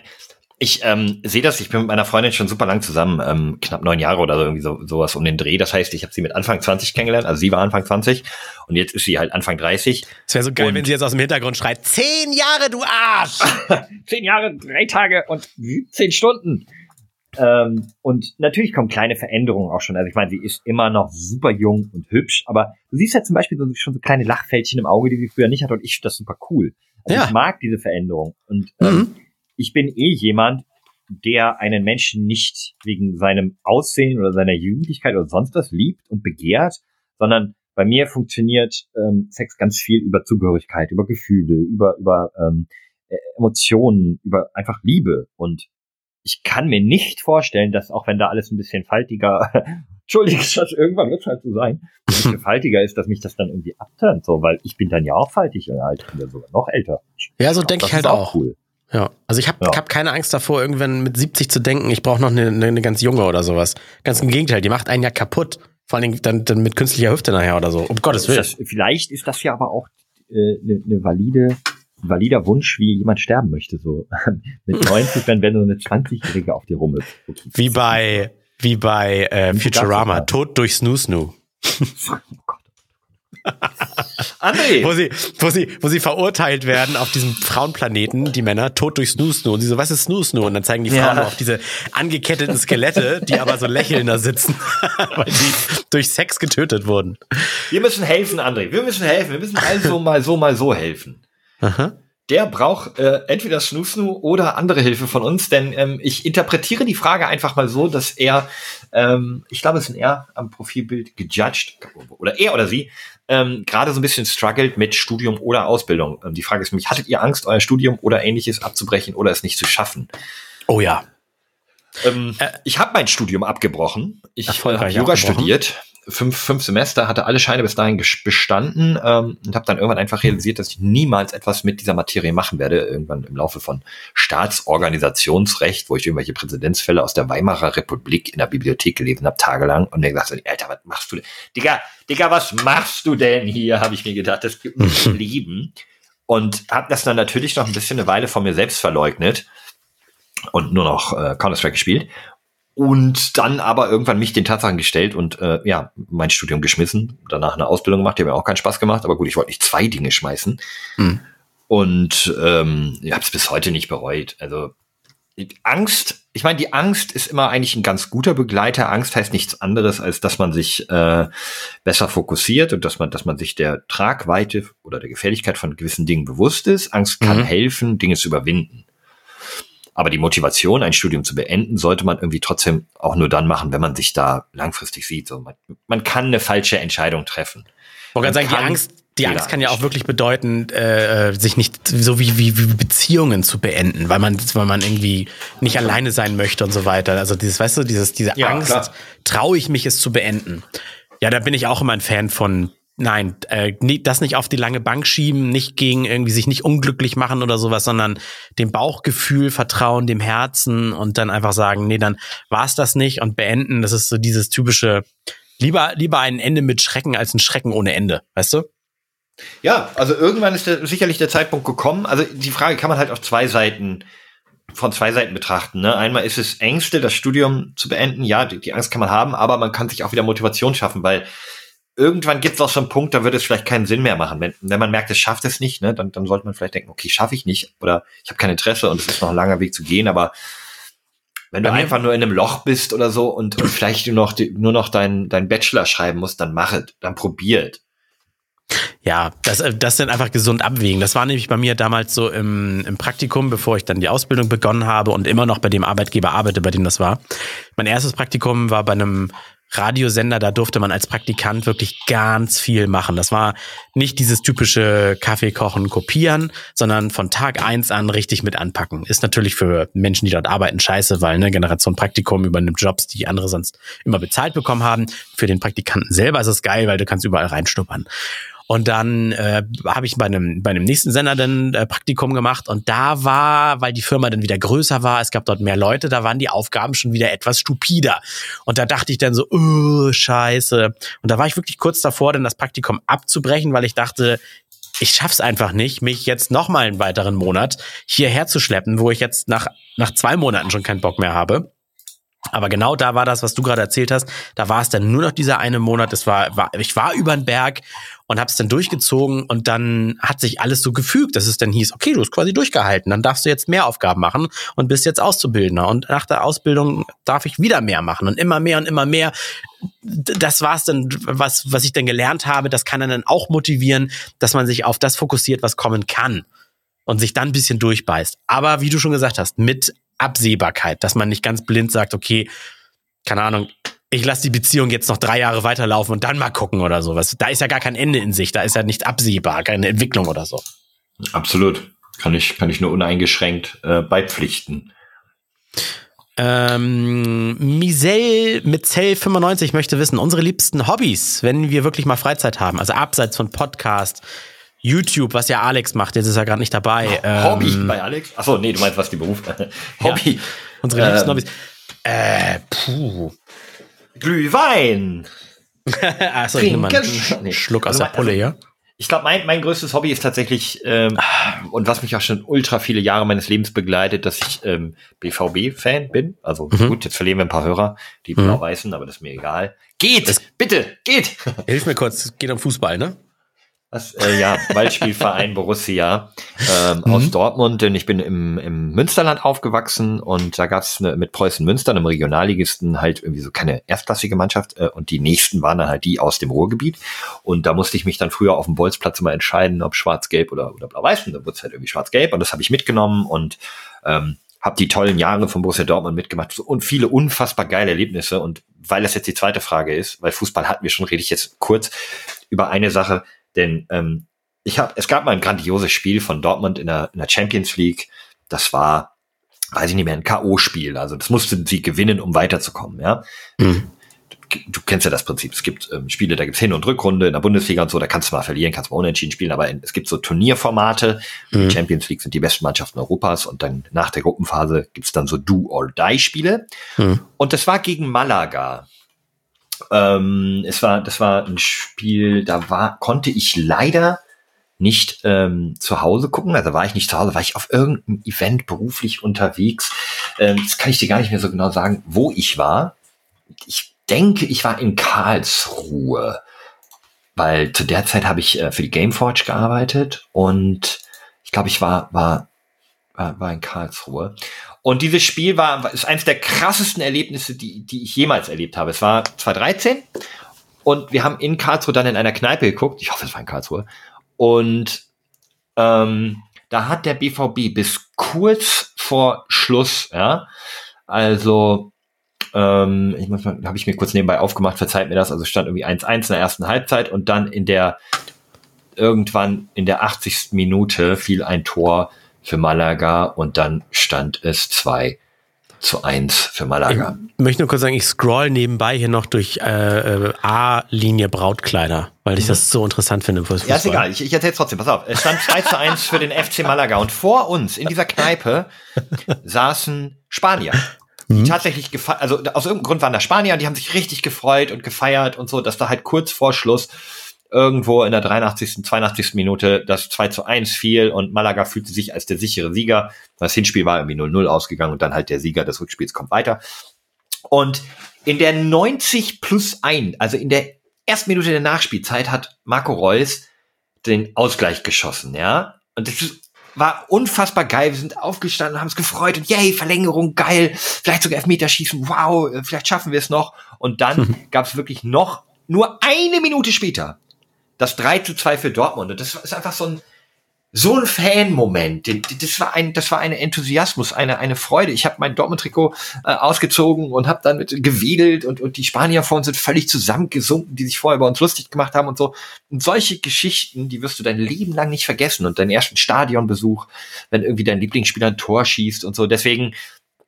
Ich ähm, sehe das, ich bin mit meiner Freundin schon super lang zusammen, ähm, knapp neun Jahre oder so, irgendwie so, sowas um den Dreh. Das heißt, ich habe sie mit Anfang 20 kennengelernt, also sie war Anfang 20 und jetzt ist sie halt Anfang 30. es wäre so geil, und- wenn sie jetzt aus dem Hintergrund schreit, zehn Jahre, du Arsch! zehn Jahre, drei Tage und zehn Stunden. Ähm, und natürlich kommen kleine Veränderungen auch schon. Also ich meine, sie ist immer noch super jung und hübsch, aber du siehst ja zum Beispiel so, schon so kleine Lachfältchen im Auge, die sie früher nicht hatte und ich finde das super cool. Also Ja. ich mag diese Veränderung. Und ähm, Mhm. Ich bin eh jemand, der einen Menschen nicht wegen seinem Aussehen oder seiner Jugendlichkeit oder sonst was liebt und begehrt, sondern bei mir funktioniert ähm, Sex ganz viel über Zugehörigkeit, über Gefühle, über über ähm, äh, Emotionen, über einfach Liebe. Und ich kann mir nicht vorstellen, dass auch wenn da alles ein bisschen faltiger, Entschuldigung, das irgendwann wird halt so sein, ein bisschen faltiger ist, dass mich das dann irgendwie abturnt, so, weil ich bin dann ja auch faltig und halt, ich bin ja sogar noch älter. Ich, Ja, so denke ich halt auch. cool. Ja, also ich habe Ja. hab keine Angst davor, irgendwann mit 70 zu denken, ich brauche noch eine, eine, ganz junge oder sowas. Ganz im Gegenteil, die macht einen ja kaputt. Vor allen Dingen dann, dann mit künstlicher Hüfte nachher oder so. Um Gottes Willen. das, vielleicht ist das ja aber auch eine äh, ne, ne valide, ein valider Wunsch, wie jemand sterben möchte. So mit 90, wenn, wenn so eine 20-Jährige auf dir rum ist. Okay. Wie bei, wie bei äh, Futurama, Tod durch Snoo Snoo. Oh Gott. André. Wo sie, wo sie, wo sie verurteilt werden auf diesem Frauenplaneten, die Männer, tot durch Snoo Snoo. Und sie so, was ist Snoo Snoo? Und dann zeigen die Frauen ja. auf diese angeketteten Skelette, die aber so lächelnder sitzen, weil sie durch Sex getötet wurden. Wir müssen helfen, André. Wir müssen helfen. Wir müssen also mal so, mal so helfen. Aha der braucht äh, entweder Snoo oder andere Hilfe von uns, denn ähm, ich interpretiere die Frage einfach mal so, dass er, ähm, ich glaube, es ist ein er am Profilbild gejudged, oder er oder sie, ähm, gerade so ein bisschen struggelt mit Studium oder Ausbildung. Ähm, die Frage ist nämlich, hattet ihr Angst, euer Studium oder ähnliches abzubrechen oder es nicht zu schaffen? Oh ja. Ähm, äh, ich habe mein Studium abgebrochen. Ich habe Yoga studiert fünf, fünf Semester, hatte alle Scheine bis dahin bestanden ähm, und habe dann irgendwann einfach realisiert, dass ich niemals etwas mit dieser Materie machen werde. Irgendwann im Laufe von Staatsorganisationsrecht, wo ich irgendwelche Präzedenzfälle aus der Weimarer Republik in der Bibliothek gelesen habe, tagelang. Und mir gesagt, Alter, was machst du denn? Digga, Digga, was machst du denn hier? Habe ich mir gedacht, das gibt mir Leben. Und habe das dann natürlich noch ein bisschen eine Weile von mir selbst verleugnet und nur noch äh, Counter-Strike gespielt und dann aber irgendwann mich den Tatsachen gestellt und äh, ja, mein Studium geschmissen, danach eine Ausbildung gemacht, die hat mir auch keinen Spaß gemacht, aber gut, ich wollte nicht zwei Dinge schmeißen. Mhm. Und ähm, ich habe es bis heute nicht bereut. Also Angst, ich meine, die Angst ist immer eigentlich ein ganz guter Begleiter. Angst heißt nichts anderes, als dass man sich äh, besser fokussiert und dass man, dass man sich der Tragweite oder der Gefährlichkeit von gewissen Dingen bewusst ist. Angst kann mhm. helfen, Dinge zu überwinden. Aber die Motivation, ein Studium zu beenden, sollte man irgendwie trotzdem auch nur dann machen, wenn man sich da langfristig sieht. So, man, man kann eine falsche Entscheidung treffen. Ich wollte sagen, die Angst, die Angst kann ja auch wirklich bedeuten, äh, sich nicht so wie, wie, wie Beziehungen zu beenden, weil man, weil man irgendwie nicht alleine sein möchte und so weiter. Also dieses, weißt du, dieses, diese ja, Angst, traue ich mich es zu beenden. Ja, da bin ich auch immer ein Fan von Nein, äh, das nicht auf die lange Bank schieben, nicht gegen irgendwie sich nicht unglücklich machen oder sowas, sondern dem Bauchgefühl vertrauen, dem Herzen und dann einfach sagen, nee, dann war's das nicht und beenden. Das ist so dieses typische, lieber, lieber ein Ende mit Schrecken als ein Schrecken ohne Ende, weißt du? Ja, also irgendwann ist der, sicherlich der Zeitpunkt gekommen. Also die Frage kann man halt auf zwei Seiten von zwei Seiten betrachten. Ne? Einmal ist es Ängste, das Studium zu beenden. Ja, die, die Angst kann man haben, aber man kann sich auch wieder Motivation schaffen, weil irgendwann gibt es auch so einen Punkt, da wird es vielleicht keinen Sinn mehr machen. Wenn, wenn man merkt, es schafft es nicht, ne, dann, dann sollte man vielleicht denken, okay, schaffe ich nicht oder ich habe kein Interesse und es ist noch ein langer Weg zu gehen, aber wenn du einfach nur in einem Loch bist oder so und, und vielleicht nur noch, nur noch deinen dein Bachelor schreiben musst, dann mach es, dann probiert. Ja, das, äh, das sind einfach gesund abwägen. Das war nämlich bei mir damals so im, im Praktikum, bevor ich dann die Ausbildung begonnen habe und immer noch bei dem Arbeitgeber arbeite, bei dem das war. Mein erstes Praktikum war bei einem Radiosender, da durfte man als Praktikant wirklich ganz viel machen. Das war nicht dieses typische Kaffee kochen, kopieren, sondern von Tag eins an richtig mit anpacken. Ist natürlich für Menschen, die dort arbeiten, scheiße, weil eine Generation Praktikum übernimmt Jobs, die andere sonst immer bezahlt bekommen haben. Für den Praktikanten selber ist es geil, weil du kannst überall reinschnuppern. Und dann äh, habe ich bei einem, bei einem nächsten Sender dann äh, Praktikum gemacht und da war, weil die Firma dann wieder größer war, es gab dort mehr Leute, da waren die Aufgaben schon wieder etwas stupider. Und da dachte ich dann so, oh, scheiße. Und da war ich wirklich kurz davor, dann das Praktikum abzubrechen, weil ich dachte, ich schaff's einfach nicht, mich jetzt noch mal einen weiteren Monat hierher zu schleppen, wo ich jetzt nach, nach zwei Monaten schon keinen Bock mehr habe. Aber genau da war das, was du gerade erzählt hast. Da war es dann nur noch dieser eine Monat. Es war, war ich war über den Berg und habe es dann durchgezogen und dann hat sich alles so gefügt, dass es dann hieß, okay, du hast quasi durchgehalten, dann darfst du jetzt mehr Aufgaben machen und bist jetzt Auszubildender und nach der Ausbildung darf ich wieder mehr machen und immer mehr und immer mehr. Das war es dann, was was ich dann gelernt habe. Das kann dann auch motivieren, dass man sich auf das fokussiert, was kommen kann und sich dann ein bisschen durchbeißt. Aber wie du schon gesagt hast, mit Absehbarkeit, dass man nicht ganz blind sagt, okay, keine Ahnung, ich lasse die Beziehung jetzt noch drei Jahre weiterlaufen und dann mal gucken oder sowas. Da ist ja gar kein Ende in sich, da ist ja nichts absehbar, keine Entwicklung oder so. Absolut. Kann ich, kann ich nur uneingeschränkt äh, beipflichten. Ähm, Misel mit Zell 95 möchte wissen, unsere liebsten Hobbys, wenn wir wirklich mal Freizeit haben, also abseits von Podcast, YouTube, was ja Alex macht, jetzt ist er gerade nicht dabei. Ähm, Hobby bei Alex? Achso, nee, du meinst, was die Beruf. Hobby. Ja, unsere ähm, liebsten Hobbys. Äh, puh. Glühwein. Achso, ich nehme mal einen Schluck aus also, der Pulle. Also, ich glaube, mein, mein größtes Hobby ist tatsächlich, ähm, und was mich auch schon ultra viele Jahre meines Lebens begleitet, dass ich ähm, BVB-Fan bin. Also mhm. gut, jetzt verlieren wir ein paar Hörer, die mhm. blau-weißen, aber das ist mir egal. Geht, das, bitte, geht. Hilf mir kurz, es geht um Fußball, ne? Was, äh, ja, Ballspielverein Borussia ähm, mhm. aus Dortmund, denn ich bin im, im Münsterland aufgewachsen und da gab es mit Preußen Münster, einem Regionalligisten, halt irgendwie so keine erstklassige Mannschaft äh, und die nächsten waren dann halt die aus dem Ruhrgebiet. Und da musste ich mich dann früher auf dem Bolzplatz immer entscheiden, ob schwarz-gelb oder, oder blau-weiß und dann wurde es halt irgendwie schwarz-gelb und das habe ich mitgenommen und ähm, habe die tollen Jahre von Borussia Dortmund mitgemacht und viele unfassbar geile Erlebnisse. Und weil das jetzt die zweite Frage ist, weil Fußball hatten wir schon, rede ich jetzt kurz über eine Sache, denn ähm, ich habe, es gab mal ein grandioses Spiel von Dortmund in der, in der Champions League. Das war, weiß ich nicht mehr, ein K.O.-Spiel. Also das mussten sie gewinnen, um weiterzukommen. Ja. Mhm. Du, du kennst ja das Prinzip. Es gibt ähm, Spiele, da gibt's Hin- und Rückrunde in der Bundesliga und so, da kannst du mal verlieren, kannst mal unentschieden spielen, aber in, es gibt so Turnierformate. Mhm. Die Champions League sind die besten Mannschaften Europas und dann nach der Gruppenphase gibt's dann so Do-or-Die-Spiele. Mhm. Und das war gegen Malaga. Ähm, es war, das war ein Spiel, da war, konnte ich leider nicht ähm, zu Hause gucken. Also war ich nicht zu Hause, war ich auf irgendeinem Event beruflich unterwegs. Ähm, das kann ich dir gar nicht mehr so genau sagen, wo ich war. Ich denke, ich war in Karlsruhe, weil zu der Zeit habe ich äh, für die Gameforge gearbeitet und ich glaube, ich war, war, war, war in Karlsruhe. Und dieses Spiel war, ist eines der krassesten Erlebnisse, die, die ich jemals erlebt habe. Es war 2013 und wir haben in Karlsruhe dann in einer Kneipe geguckt. Ich hoffe, es war in Karlsruhe. Und ähm, da hat der BVB bis kurz vor Schluss, ja, also ähm, ich muss mal, habe ich mir kurz nebenbei aufgemacht, verzeiht mir das, also stand irgendwie 1-1 in der ersten Halbzeit und dann in der irgendwann in der 80. Minute fiel ein Tor für Malaga und dann stand es 2 zu 1 für Malaga. Ich möchte nur kurz sagen, ich scroll nebenbei hier noch durch äh, äh A-Linie Brautkleider, weil ich mhm. das so interessant finde. Ja, ist egal, ich, ich erzähle trotzdem, pass auf. Es stand 2 zu 1 für den FC Malaga und vor uns in dieser Kneipe saßen Spanier. Die mhm. tatsächlich gefeiert, also aus irgendeinem Grund waren da Spanier, die haben sich richtig gefreut und gefeiert und so, dass da halt kurz vor Schluss irgendwo in der 83., 82. Minute das 2 zu 1 fiel und Malaga fühlte sich als der sichere Sieger. Das Hinspiel war irgendwie 0-0 ausgegangen und dann halt der Sieger des Rückspiels kommt weiter. Und in der 90 plus 1, also in der ersten Minute der Nachspielzeit, hat Marco Reus den Ausgleich geschossen, ja. Und das war unfassbar geil. Wir sind aufgestanden, haben es gefreut und yay, Verlängerung, geil. Vielleicht sogar Elfmeterschießen, wow, vielleicht schaffen wir es noch. Und dann gab es wirklich noch nur eine Minute später das 3 zu 2 für Dortmund. Und das ist einfach so ein, so ein Fan-Moment. Das war ein, das war eine Enthusiasmus, eine, eine Freude. Ich habe mein Dortmund-Trikot äh, ausgezogen und habe dann mit gewedelt und, und die Spanier vor uns sind völlig zusammengesunken, die sich vorher über uns lustig gemacht haben und so. Und solche Geschichten, die wirst du dein Leben lang nicht vergessen. Und deinen ersten Stadionbesuch, wenn irgendwie dein Lieblingsspieler ein Tor schießt und so. Deswegen,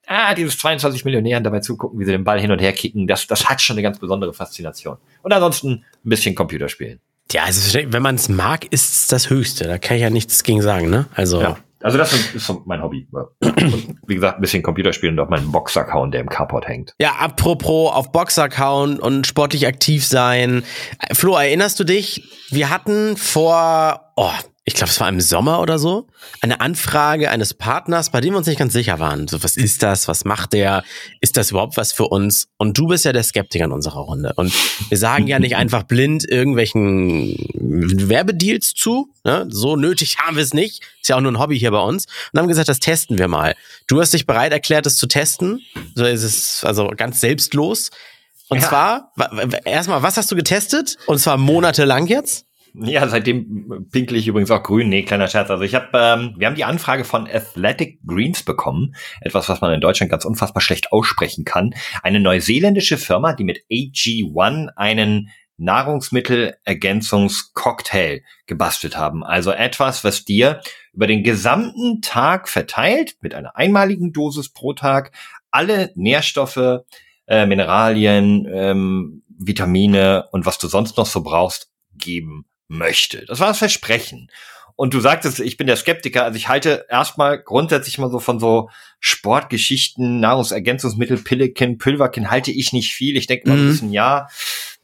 ah, dieses 22 Millionären dabei zugucken, wie sie den Ball hin und her kicken, das, das hat schon eine ganz besondere Faszination. Und ansonsten ein bisschen Computerspielen. Ja, also wenn man es mag, ist es das Höchste. Da kann ich ja nichts gegen sagen, ne? Also. Ja. Also das ist so mein Hobby. Und wie gesagt, ein bisschen Computerspielen und auf meinen Box-Account, der im Carport hängt. Ja, apropos auf Box-Account und sportlich aktiv sein. Flo, erinnerst du dich? Wir hatten vor, oh, ich glaube, es war im Sommer oder so, eine Anfrage eines Partners, bei dem wir uns nicht ganz sicher waren. So, was ist das? Was macht der? Ist das überhaupt was für uns? Und du bist ja der Skeptiker in unserer Runde. Und wir sagen ja nicht einfach blind irgendwelchen Werbedeals zu. Ne? So nötig haben wir es nicht. Ist ja auch nur ein Hobby hier bei uns. Und haben gesagt, das testen wir mal. Du hast dich bereit erklärt, es zu testen. So ist es also ganz selbstlos. Und ja. zwar, erstmal, was hast du getestet? Und zwar monatelang jetzt? Ja, seitdem pinkle ich übrigens auch grün. Nee, kleiner Scherz. Also ich habe, ähm, wir haben die Anfrage von Athletic Greens bekommen. Etwas, was man in Deutschland ganz unfassbar schlecht aussprechen kann. Eine neuseeländische Firma, die mit AG1 einen Nahrungsmittelergänzungscocktail gebastelt haben. Also etwas, was dir über den gesamten Tag verteilt, mit einer einmaligen Dosis pro Tag, alle Nährstoffe, äh, Mineralien, ähm, Vitamine und was du sonst noch so brauchst, geben möchte. Das war das Versprechen. Und du sagtest, ich bin der Skeptiker. Also ich halte erstmal grundsätzlich mal so von so Sportgeschichten, Nahrungsergänzungsmittel, Pillekin, Pülverkin halte ich nicht viel. Ich denke mal mhm. ein bisschen, ja,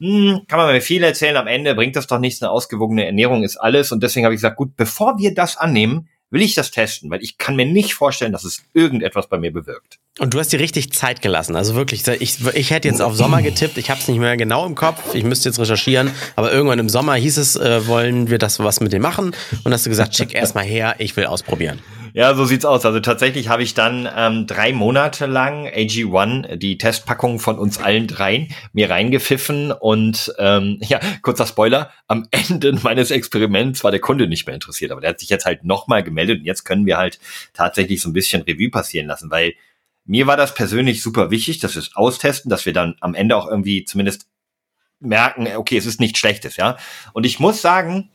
hm, kann man mir viel erzählen. Am Ende bringt das doch nichts. Eine ausgewogene Ernährung ist alles. Und deswegen habe ich gesagt, gut, bevor wir das annehmen, will ich das testen, weil ich kann mir nicht vorstellen, dass es irgendetwas bei mir bewirkt. Und du hast dir richtig Zeit gelassen. Also wirklich, ich, ich hätte jetzt auf Sommer getippt. Ich habe es nicht mehr genau im Kopf. Ich müsste jetzt recherchieren. Aber irgendwann im Sommer hieß es, äh, wollen wir das was mit dem machen? Und hast du gesagt, schick erst mal her, ich will ausprobieren. Ja, so sieht's aus. Also tatsächlich habe ich dann ähm, drei Monate lang AG1, die Testpackung von uns allen dreien, mir reingepfiffen und ähm, ja, kurzer Spoiler, am Ende meines Experiments war der Kunde nicht mehr interessiert, aber der hat sich jetzt halt nochmal gemeldet und jetzt können wir halt tatsächlich so ein bisschen Revue passieren lassen, weil mir war das persönlich super wichtig, dass wir es austesten, dass wir dann am Ende auch irgendwie zumindest merken, okay, es ist nichts Schlechtes, ja. Und ich muss sagen,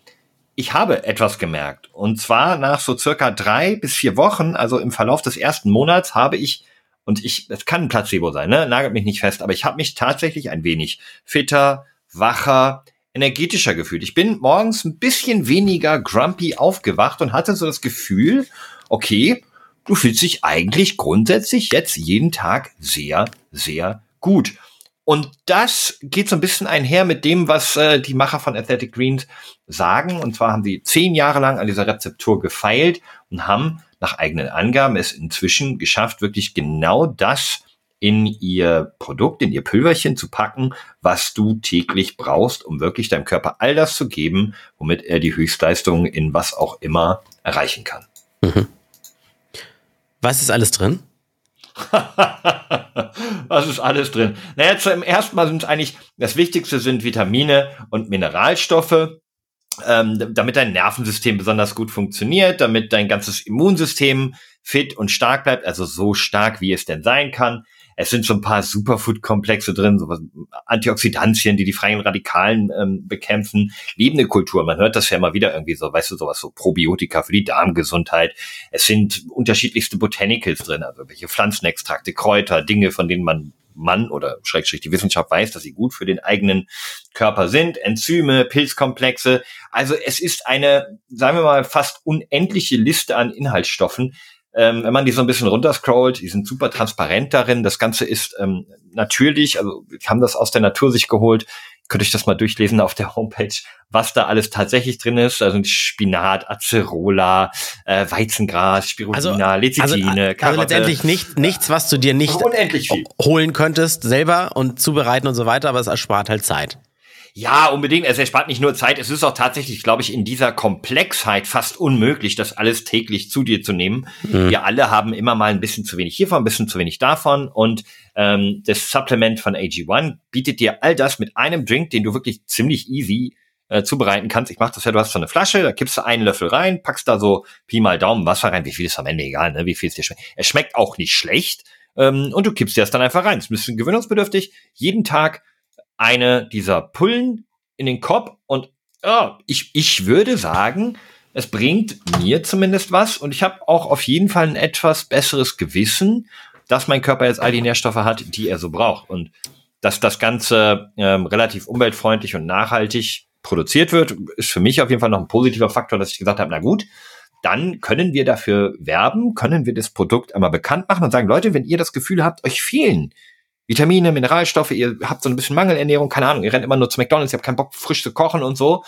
ich habe etwas gemerkt. Und zwar nach so circa drei bis vier Wochen, also im Verlauf des ersten Monats, habe ich, und ich, es kann ein Placebo sein, ne? nagelt mich nicht fest, aber ich habe mich tatsächlich ein wenig fitter, wacher, energetischer gefühlt. Ich bin morgens ein bisschen weniger grumpy aufgewacht und hatte so das Gefühl, okay, du fühlst dich eigentlich grundsätzlich jetzt jeden Tag sehr, sehr gut. Und das geht so ein bisschen einher mit dem, was äh, die Macher von Athletic Greens sagen. Und zwar haben sie zehn Jahre lang an dieser Rezeptur gefeilt und haben nach eigenen Angaben es inzwischen geschafft, wirklich genau das in ihr Produkt, in ihr Pülverchen zu packen, was du täglich brauchst, um wirklich deinem Körper all das zu geben, womit er die Höchstleistung in was auch immer erreichen kann. Mhm. Was ist alles drin? Was ist alles drin? Naja, zum ersten Mal sind es eigentlich, das Wichtigste sind Vitamine und Mineralstoffe, ähm, damit dein Nervensystem besonders gut funktioniert, damit dein ganzes Immunsystem fit und stark bleibt, also so stark, wie es denn sein kann. Es sind so ein paar Superfood-Komplexe drin, sowas, Antioxidantien, die die freien Radikalen ähm, bekämpfen, lebende Kultur. Man hört das ja immer wieder irgendwie so, weißt du, sowas so Probiotika für die Darmgesundheit. Es sind unterschiedlichste Botanicals drin, also welche Pflanzenextrakte, Kräuter, Dinge, von denen man man oder schrägstrich die Wissenschaft weiß, dass sie gut für den eigenen Körper sind, Enzyme, Pilzkomplexe. Also es ist eine, sagen wir mal, fast unendliche Liste an Inhaltsstoffen, ähm, wenn man die so ein bisschen runterscrollt, die sind super transparent darin. Das Ganze ist ähm, natürlich, also wir haben das aus der Natur sich geholt. Könnt euch das mal durchlesen auf der Homepage, was da alles tatsächlich drin ist. Also Spinat, Acerola, äh, Weizengras, Spirulina, also, Lecithine, also, also letztendlich nicht, nichts, was du dir nicht holen könntest selber und zubereiten und so weiter, aber es erspart halt Zeit. Ja, unbedingt. Es erspart nicht nur Zeit. Es ist auch tatsächlich, glaube ich, in dieser Komplexheit fast unmöglich, das alles täglich zu dir zu nehmen. Mhm. Wir alle haben immer mal ein bisschen zu wenig hiervon, ein bisschen zu wenig davon. Und ähm, das Supplement von AG1 bietet dir all das mit einem Drink, den du wirklich ziemlich easy äh, zubereiten kannst. Ich mach das ja, du hast so eine Flasche, da kippst du einen Löffel rein, packst da so Pi mal Daumen Wasser rein. Wie viel ist am Ende egal, ne? wie viel es dir schmeckt. Es schmeckt auch nicht schlecht. Ähm, und du kippst dir das dann einfach rein. Es ist ein bisschen gewöhnungsbedürftig. Jeden Tag eine dieser Pullen in den Kopf und oh, ich, ich würde sagen, es bringt mir zumindest was und ich habe auch auf jeden Fall ein etwas besseres Gewissen, dass mein Körper jetzt all die Nährstoffe hat, die er so braucht und dass das Ganze ähm, relativ umweltfreundlich und nachhaltig produziert wird, ist für mich auf jeden Fall noch ein positiver Faktor, dass ich gesagt habe, na gut, dann können wir dafür werben, können wir das Produkt einmal bekannt machen und sagen, Leute, wenn ihr das Gefühl habt, euch fehlen Vitamine, Mineralstoffe, ihr habt so ein bisschen Mangelernährung, keine Ahnung, ihr rennt immer nur zu McDonalds, ihr habt keinen Bock, frisch zu kochen und so.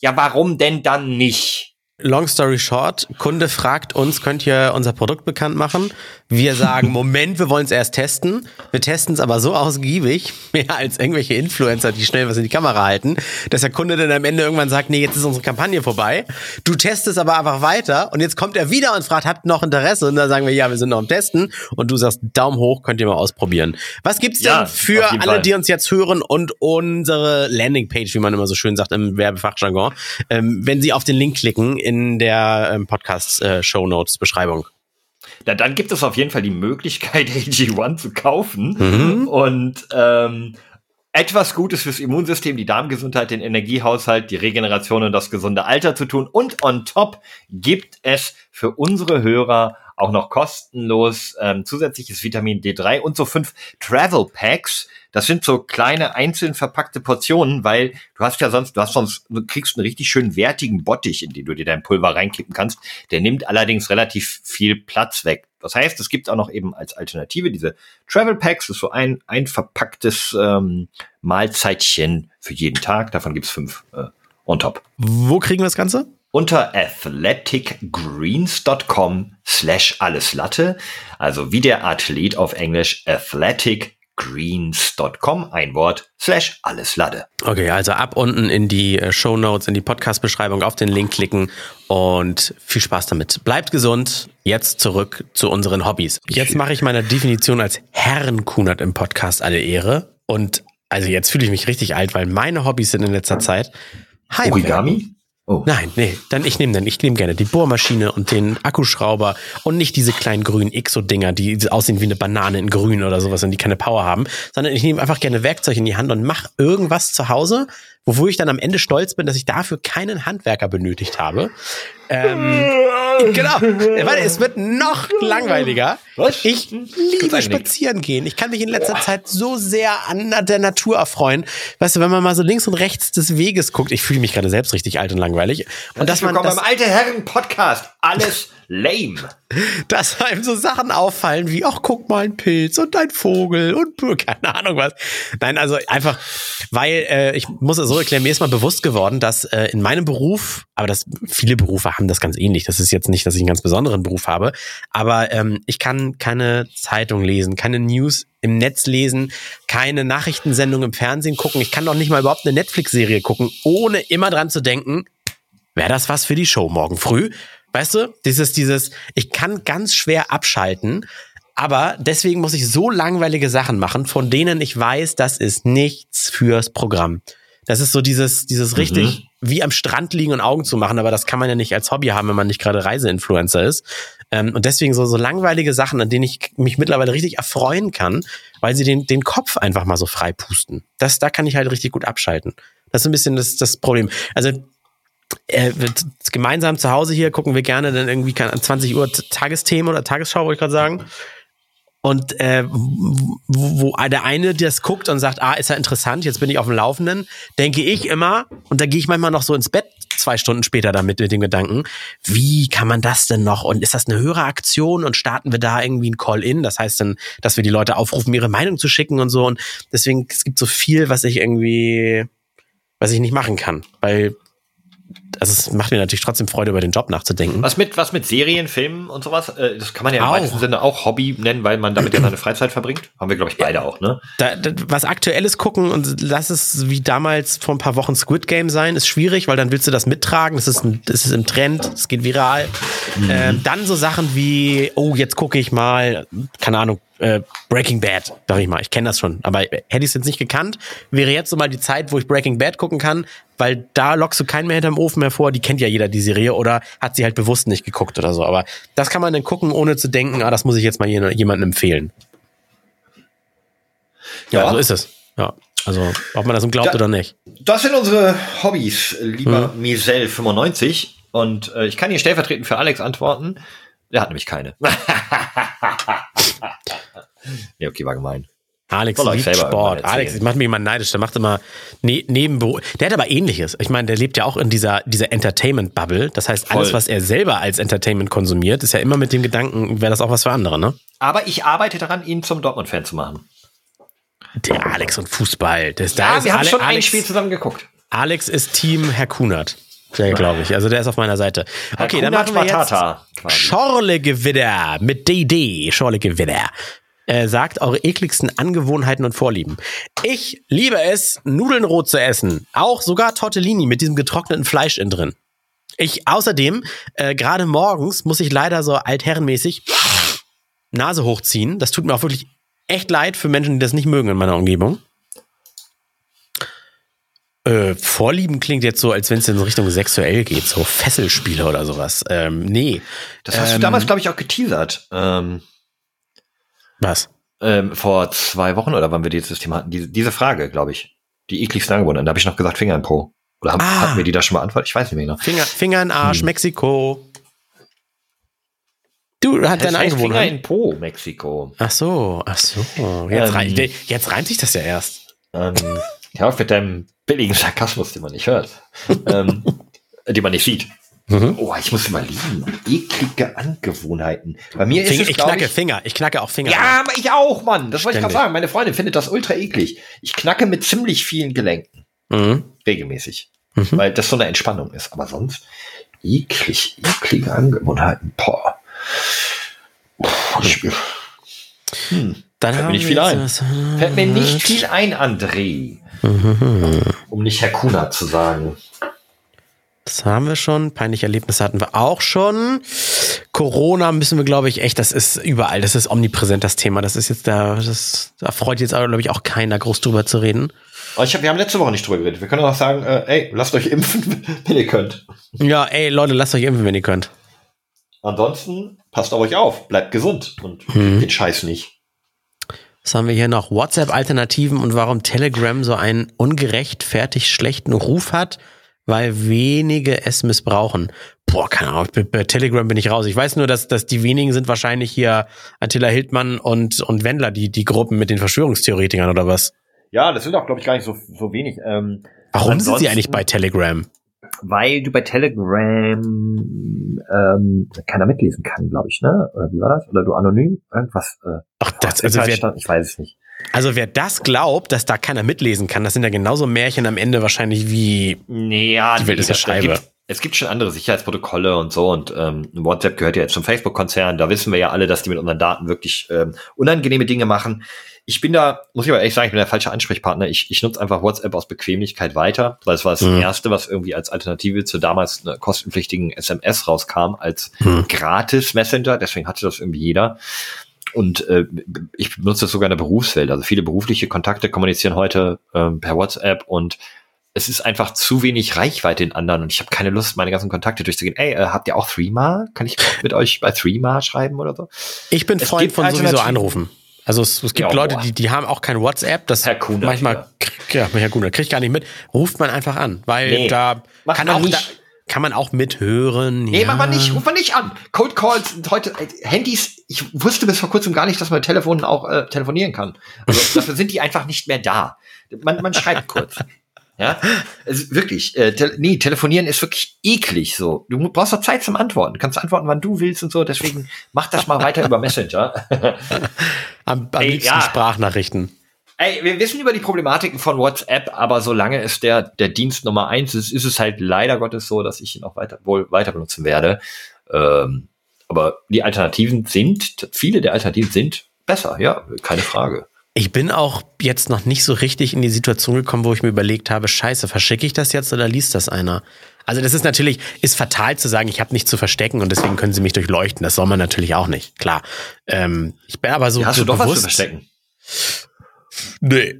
Ja, warum denn dann nicht? Long story short, Kunde fragt uns, könnt ihr unser Produkt bekannt machen? Wir sagen, Moment, wir wollen es erst testen. Wir testen es aber so ausgiebig, mehr als irgendwelche Influencer, die schnell was in die Kamera halten, dass der Kunde dann am Ende irgendwann sagt, nee, jetzt ist unsere Kampagne vorbei. Du testest aber einfach weiter und jetzt kommt er wieder und fragt, habt ihr noch Interesse? Und dann sagen wir, ja, wir sind noch am Testen und du sagst, Daumen hoch, könnt ihr mal ausprobieren. Was gibt's denn ja, für alle, Fall. die uns jetzt hören und unsere Landingpage, wie man immer so schön sagt im Werbefachjargon, ähm, wenn sie auf den Link klicken, in der ähm, Podcast-Show äh, Notes Beschreibung. Da, dann gibt es auf jeden Fall die Möglichkeit, AG1 zu kaufen mhm. und ähm, etwas Gutes fürs Immunsystem, die Darmgesundheit, den Energiehaushalt, die Regeneration und das gesunde Alter zu tun. Und on top gibt es für unsere Hörer auch noch kostenlos ähm, zusätzliches Vitamin D3 und so fünf Travel Packs. Das sind so kleine einzeln verpackte Portionen, weil du hast ja sonst, du hast sonst, du kriegst einen richtig schönen wertigen Bottich, in den du dir dein Pulver reinkippen kannst. Der nimmt allerdings relativ viel Platz weg. Das heißt, es gibt auch noch eben als Alternative diese Travel Packs, das ist so ein, ein verpacktes ähm, Mahlzeitchen für jeden Tag. Davon gibt's fünf äh, on top. Wo kriegen wir das Ganze? Unter athleticgreens.com slash alleslatte, also wie der Athlet auf Englisch athleticgreens.com, ein Wort, slash alleslatte. Okay, also ab unten in die äh, Show Notes, in die Podcast-Beschreibung auf den Link klicken und viel Spaß damit. Bleibt gesund. Jetzt zurück zu unseren Hobbys. Jetzt mache ich meiner Definition als Herrenkunert im Podcast alle Ehre und also jetzt fühle ich mich richtig alt, weil meine Hobbys sind in letzter Zeit Heimwerken. Origami? Oh. Nein, nee, dann ich nehme dann, ich nehme gerne die Bohrmaschine und den Akkuschrauber und nicht diese kleinen grünen Exo-Dinger, die aussehen wie eine Banane in grün oder sowas und die keine Power haben, sondern ich nehme einfach gerne Werkzeug in die Hand und mache irgendwas zu Hause, wo ich dann am Ende stolz bin, dass ich dafür keinen Handwerker benötigt habe. Ähm, genau. Weil es wird noch langweiliger. Was? Ich liebe spazieren gehen. Ich kann mich in letzter Boah. Zeit so sehr an der Natur erfreuen. Weißt du, wenn man mal so links und rechts des Weges guckt, ich fühle mich gerade selbst richtig alt und langweilig. Und dass man das, beim alte Herren Podcast alles lame. Dass einem so Sachen auffallen wie, ach, guck mal, ein Pilz und ein Vogel und keine Ahnung was. Nein, also einfach, weil äh, ich muss es so erklären, mir ist mal bewusst geworden, dass äh, in meinem Beruf, aber das viele Berufe haben das ganz ähnlich. Das ist jetzt nicht, dass ich einen ganz besonderen Beruf habe, aber ähm, ich kann keine Zeitung lesen, keine News im Netz lesen, keine Nachrichtensendung im Fernsehen gucken. Ich kann doch nicht mal überhaupt eine Netflix-Serie gucken, ohne immer dran zu denken, wäre das was für die Show morgen früh? Weißt du, dieses, dieses, ich kann ganz schwer abschalten, aber deswegen muss ich so langweilige Sachen machen, von denen ich weiß, das ist nichts fürs Programm. Das ist so dieses, dieses mhm. richtig wie am Strand liegen und Augen zu machen, aber das kann man ja nicht als Hobby haben, wenn man nicht gerade Reiseinfluencer ist. Ähm, und deswegen so, so langweilige Sachen, an denen ich mich mittlerweile richtig erfreuen kann, weil sie den, den Kopf einfach mal so frei pusten. Das, da kann ich halt richtig gut abschalten. Das ist ein bisschen das, das Problem. Also äh, gemeinsam zu Hause hier gucken wir gerne dann irgendwie 20 Uhr Tagesthemen oder Tagesschau, wollte ich gerade sagen. Und äh, wo, wo der eine das guckt und sagt, ah, ist ja interessant, jetzt bin ich auf dem Laufenden, denke ich immer, und da gehe ich manchmal noch so ins Bett zwei Stunden später damit mit dem Gedanken, wie kann man das denn noch? Und ist das eine höhere Aktion und starten wir da irgendwie ein Call-in? Das heißt dann, dass wir die Leute aufrufen, ihre Meinung zu schicken und so. Und deswegen, es gibt so viel, was ich irgendwie, was ich nicht machen kann. Weil also es macht mir natürlich trotzdem Freude, über den Job nachzudenken. Was mit, was mit Serien, Filmen und sowas? Äh, das kann man ja im weitesten Sinne auch Hobby nennen, weil man damit ja seine Freizeit verbringt. Haben wir, glaube ich, beide auch, ne? Da, da, was Aktuelles gucken und lass es wie damals vor ein paar Wochen Squid Game sein, ist schwierig, weil dann willst du das mittragen. Das ist, ein, das ist im Trend, es geht viral. Mhm. Ähm, dann so Sachen wie, oh, jetzt gucke ich mal, keine Ahnung, äh, Breaking Bad, sag ich mal. Ich kenne das schon. Aber hätte ich es jetzt nicht gekannt, wäre jetzt so mal die Zeit, wo ich Breaking Bad gucken kann, weil da lockst du keinen mehr hinterm Ofen hervor. Die kennt ja jeder, die Serie, oder hat sie halt bewusst nicht geguckt oder so. Aber das kann man dann gucken, ohne zu denken, ah, das muss ich jetzt mal jemandem empfehlen. Ja, ja, so ist es. Ja. Also, ob man das glaubt da, oder nicht. Das sind unsere Hobbys, lieber hm. Misel95. Und äh, ich kann hier stellvertretend für Alex antworten. Der hat nämlich keine. nee, okay, war gemein. Alex liebt Sport. Alex macht mich immer neidisch. Der macht immer ne Nebenberuf. Der hat aber ähnliches. Ich meine, der lebt ja auch in dieser, dieser Entertainment-Bubble. Das heißt, Voll. alles, was er selber als Entertainment konsumiert, ist ja immer mit dem Gedanken, wäre das auch was für andere, ne? Aber ich arbeite daran, ihn zum Dortmund-Fan zu machen. Der Alex und Fußball. Das, ja, da wir haben Ale schon Alex, ein Spiel zusammen geguckt. Alex ist Team Herr Kunert. Ja, glaube ich. Also der ist auf meiner Seite. Okay, dann machen wir jetzt Schorlegewitter mit DD. Schorlegewitter. Äh, sagt eure ekligsten Angewohnheiten und Vorlieben. Ich liebe es, Nudeln roh zu essen. Auch sogar Tortellini mit diesem getrockneten Fleisch in drin. Ich außerdem, äh, gerade morgens muss ich leider so altherrenmäßig Nase hochziehen. Das tut mir auch wirklich echt leid für Menschen, die das nicht mögen in meiner Umgebung. Äh, Vorlieben klingt jetzt so, als wenn es in Richtung sexuell geht, so Fesselspiele oder sowas. Ähm, nee. Das hast ähm, du damals, glaube ich, auch geteasert. Ähm, was? Ähm, vor zwei Wochen oder wann wir dieses Thema hatten, diese, diese Frage, glaube ich. Die ekligsten Angewohnheiten. Da habe ich noch gesagt, Finger in Po. Oder haben, ah. hatten wir die da schon beantwortet? Ich weiß nicht mehr genau. Finger, Finger in Arsch, hm. Mexiko. Du hast deine Angewohnheit. Finger in Po, Mexiko. Ach so, ach so. Jetzt, ähm, rein, jetzt reimt sich das ja erst. Ähm, ja, mit deinem billigen Sarkasmus, den man nicht hört. ähm, den man nicht sieht. Mhm. Oh, ich muss überlegen. Eklige Angewohnheiten. Bei mir Finger, ist es, ich knacke ich, Finger. Ich knacke auch Finger. Ja, aber ich auch, Mann. Das wollte ich gerade sagen. Meine Freundin findet das ultra eklig. Ich knacke mit ziemlich vielen Gelenken. Mhm. Regelmäßig. Mhm. Weil das so eine Entspannung ist. Aber sonst, Eklig, eklige Angewohnheiten. Boah. Ich, hm. Dann Fällt mir nicht viel ein. Fällt mir nicht viel ein, André. Mhm. Um nicht Herr Kuna zu sagen. Das haben wir schon. Peinliche Erlebnisse hatten wir auch schon. Corona müssen wir, glaube ich, echt, das ist überall, das ist omnipräsent, das Thema. Das ist jetzt da, das, da freut jetzt, glaube ich, auch keiner, groß drüber zu reden. Ich hab, wir haben letzte Woche nicht drüber geredet. Wir können auch sagen, äh, ey, lasst euch impfen, wenn ihr könnt. Ja, ey, Leute, lasst euch impfen, wenn ihr könnt. Ansonsten passt auf euch auf, bleibt gesund und mhm. den Scheiß nicht. Was haben wir hier noch? WhatsApp-Alternativen und warum Telegram so einen ungerechtfertigt schlechten Ruf hat, weil wenige es missbrauchen. Boah, keine Ahnung, bei Telegram bin ich raus. Ich weiß nur, dass, dass die wenigen sind wahrscheinlich hier Attila Hildmann und, und Wendler, die, die Gruppen mit den Verschwörungstheoretikern oder was? Ja, das sind auch, glaube ich, gar nicht so, so wenig. Ähm, Warum sind sie eigentlich bei Telegram? weil du bei Telegram ähm, keiner mitlesen kann, glaube ich, ne? Oder wie war das? Oder du anonym irgendwas? Äh, Ach, das also wer, ich weiß es nicht. Also wer das glaubt, dass da keiner mitlesen kann, das sind ja genauso Märchen am Ende wahrscheinlich wie ja, die Welt ist ja Scheibe. Gibt, es gibt schon andere Sicherheitsprotokolle und so und ähm, WhatsApp gehört ja jetzt zum Facebook-Konzern. Da wissen wir ja alle, dass die mit unseren Daten wirklich ähm, unangenehme Dinge machen ich bin da, muss ich aber ehrlich sagen, ich bin der falsche Ansprechpartner. Ich, ich nutze einfach WhatsApp aus Bequemlichkeit weiter, weil es war das mhm. erste, was irgendwie als Alternative zu damals einer kostenpflichtigen SMS rauskam, als mhm. gratis Messenger. Deswegen hatte das irgendwie jeder. Und äh, ich benutze das sogar in der Berufswelt. Also viele berufliche Kontakte kommunizieren heute äh, per WhatsApp und es ist einfach zu wenig Reichweite in anderen und ich habe keine Lust, meine ganzen Kontakte durchzugehen. Ey, äh, habt ihr auch Threema? Kann ich mit euch bei Threema schreiben oder so? Ich bin Freund von sowieso anrufen. Also es, es gibt ja, Leute, die, die haben auch kein WhatsApp. Das Herr Kuhn, manchmal, ja, Herr Kuhn, kriegt gar nicht mit. Ruft man einfach an, weil nee, da kann auch, da, kann man auch mithören. Nee, ja. mach man nicht, ruf man nicht an. Code Calls sind heute, äh, Handys, ich wusste bis vor kurzem gar nicht, dass man mit Telefonen auch äh, telefonieren kann. Also dafür sind die einfach nicht mehr da. Man, man schreibt kurz. Ja, also wirklich, äh, te nee, telefonieren ist wirklich eklig so. Du brauchst doch Zeit zum Antworten. Du kannst antworten, wann du willst und so. Deswegen mach das mal weiter über Messenger. am, am Ey, liebsten ja. Sprachnachrichten. Ey, wir wissen über die Problematiken von WhatsApp, aber solange es der, der Dienst Nummer eins ist, ist es halt leider Gottes so, dass ich ihn auch weiter, wohl weiter benutzen werde. Ähm, aber die Alternativen sind, viele der Alternativen sind besser, ja, keine Frage. Ich bin auch jetzt noch nicht so richtig in die Situation gekommen, wo ich mir überlegt habe, scheiße, verschicke ich das jetzt oder liest das einer? Also das ist natürlich, ist fatal zu sagen, ich habe nichts zu verstecken und deswegen können sie mich durchleuchten. Das soll man natürlich auch nicht, klar. Ähm, ich bin aber so. Ja, hast so du doch bewusst, was zu verstecken? Nee.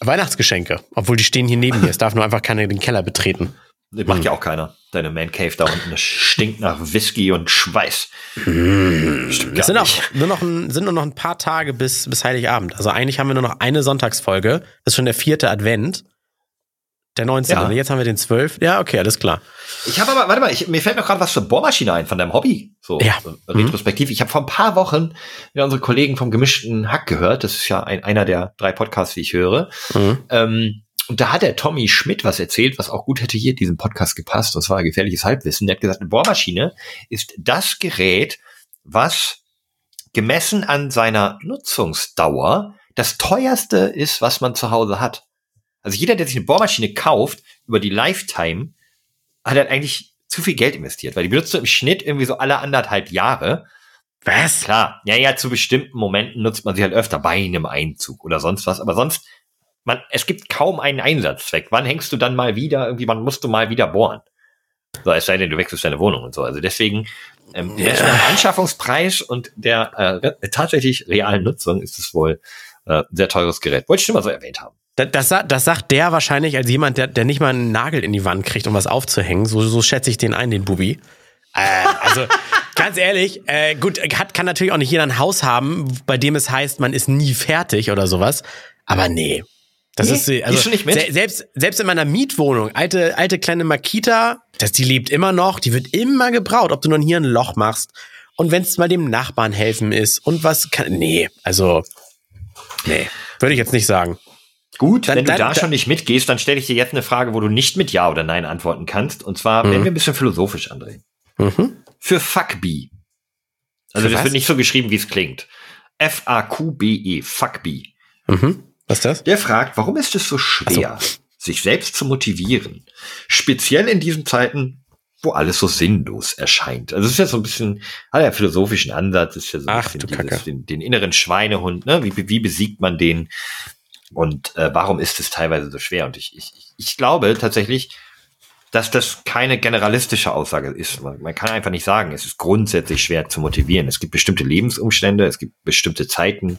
Weihnachtsgeschenke, obwohl die stehen hier neben mir. Es darf nur einfach keiner den Keller betreten. Das macht hm. ja auch keiner. Deine Man Cave da unten, das stinkt nach Whisky und Schweiß. Hm. Es sind auch nur noch ein, sind nur noch ein paar Tage bis, bis Heiligabend. Also eigentlich haben wir nur noch eine Sonntagsfolge. Das ist schon der vierte Advent. Der 19. Ja. Jetzt haben wir den 12. Ja, okay, alles klar. Ich habe aber, warte mal, ich, mir fällt noch gerade was zur Bohrmaschine ein von deinem Hobby. So ja. Äh, retrospektiv. Mhm. Ich habe vor ein paar Wochen wieder unsere Kollegen vom gemischten Hack gehört. Das ist ja ein, einer der drei Podcasts, die ich höre. Mhm. Ähm, und da hat der Tommy Schmidt was erzählt, was auch gut hätte hier in diesem Podcast gepasst. Das war gefährliches Halbwissen. Der hat gesagt, eine Bohrmaschine ist das Gerät, was gemessen an seiner Nutzungsdauer das teuerste ist, was man zu Hause hat. Also jeder, der sich eine Bohrmaschine kauft, über die Lifetime, hat halt eigentlich zu viel Geld investiert, weil die benutzt du im Schnitt irgendwie so alle anderthalb Jahre. Was? Klar, ja, ja, zu bestimmten Momenten nutzt man sie halt öfter bei einem Einzug oder sonst was, aber sonst man, es gibt kaum einen Einsatzzweck. Wann hängst du dann mal wieder, irgendwie, wann musst du mal wieder bohren? So, es sei denn, du wechselst deine Wohnung und so. Also deswegen, ähm, yeah. der Anschaffungspreis und der äh, tatsächlich realen Nutzung ist es wohl äh, sehr teures Gerät. Wollte ich schon mal so erwähnt haben. Das, das, sagt der wahrscheinlich als jemand, der, der nicht mal einen Nagel in die Wand kriegt, um was aufzuhängen. So, so schätze ich den ein, den Bubi. Äh, also ganz ehrlich, äh, gut, hat, kann natürlich auch nicht jeder ein Haus haben, bei dem es heißt, man ist nie fertig oder sowas. Aber nee, das nee, ist also nicht mit? selbst selbst in meiner Mietwohnung, alte alte kleine Makita, das die lebt immer noch, die wird immer gebraut, ob du nun hier ein Loch machst und wenn es mal dem Nachbarn helfen ist und was kann nee, also nee, würde ich jetzt nicht sagen. Gut, dann, wenn du dann, da schon nicht mitgehst, dann stelle ich dir jetzt eine Frage, wo du nicht mit Ja oder Nein antworten kannst. Und zwar mhm. werden wir ein bisschen philosophisch, André. Mhm. Für Fuckbee. Also Für das was? wird nicht so geschrieben, wie es klingt. F-A-Q-B-E, Fuckbee. Mhm. Was ist das? Der fragt, warum ist es so schwer, so. sich selbst zu motivieren? Speziell in diesen Zeiten, wo alles so sinnlos erscheint. Also es ist ja so ein bisschen, hat ja philosophischen Ansatz, ist ja so ein Ach, bisschen du Kacke. den, den inneren Schweinehund, ne? Wie, wie besiegt man den? Und äh, warum ist es teilweise so schwer? Und ich, ich, ich glaube tatsächlich, dass das keine generalistische Aussage ist. Man, man kann einfach nicht sagen, es ist grundsätzlich schwer zu motivieren. Es gibt bestimmte Lebensumstände, es gibt bestimmte Zeiten,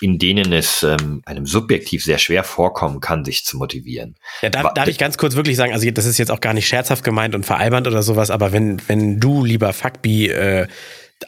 in denen es ähm, einem subjektiv sehr schwer vorkommen kann, sich zu motivieren. Ja, darf, darf ich ganz kurz wirklich sagen, also das ist jetzt auch gar nicht scherzhaft gemeint und veralbernd oder sowas, aber wenn, wenn du, lieber Fuckbi, äh,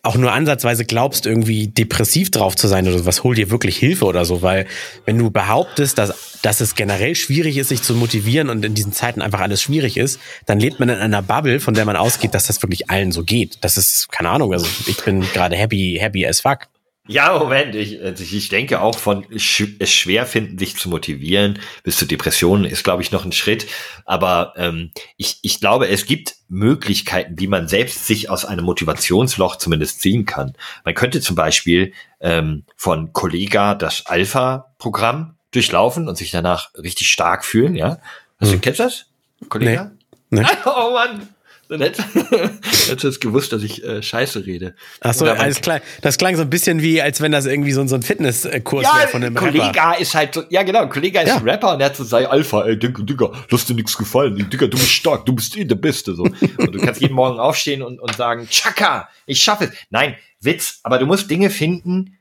auch nur ansatzweise glaubst, irgendwie depressiv drauf zu sein oder sowas, hol dir wirklich Hilfe oder so, weil wenn du behauptest, dass, dass es generell schwierig ist, sich zu motivieren und in diesen Zeiten einfach alles schwierig ist, dann lebt man in einer Bubble, von der man ausgeht, dass das wirklich allen so geht. Das ist, keine Ahnung, also ich bin gerade happy, happy as fuck. Ja, Moment, ich, also ich denke auch von sch es schwer finden, sich zu motivieren, bis zu Depressionen ist, glaube ich, noch ein Schritt. Aber ähm, ich, ich glaube, es gibt Möglichkeiten, wie man selbst sich aus einem Motivationsloch zumindest ziehen kann. Man könnte zum Beispiel ähm, von Kollega das Alpha-Programm durchlaufen und sich danach richtig stark fühlen, ja. Hast du, Hm. kennst du das? Kollega? Nee. Oh Mann! Dann hätte- hättest du es gewusst, dass ich äh, Scheiße rede. Ach so, alles klar. Das klang so ein bisschen wie, als wenn das irgendwie so, ein- so ein Fitnesskurs wäre von einem Rapper. Kollega ist halt so, ja genau, Kollega ist Ja. ein Rapper und er hat so sei Alpha, ey, Digga, Digga, lass dir nichts gefallen, Digga, du bist stark, du bist eh der Beste, so. Und du kannst jeden Morgen aufstehen und, und sagen, Chaka, ich schaffe es. Nein, Witz, aber du musst Dinge finden,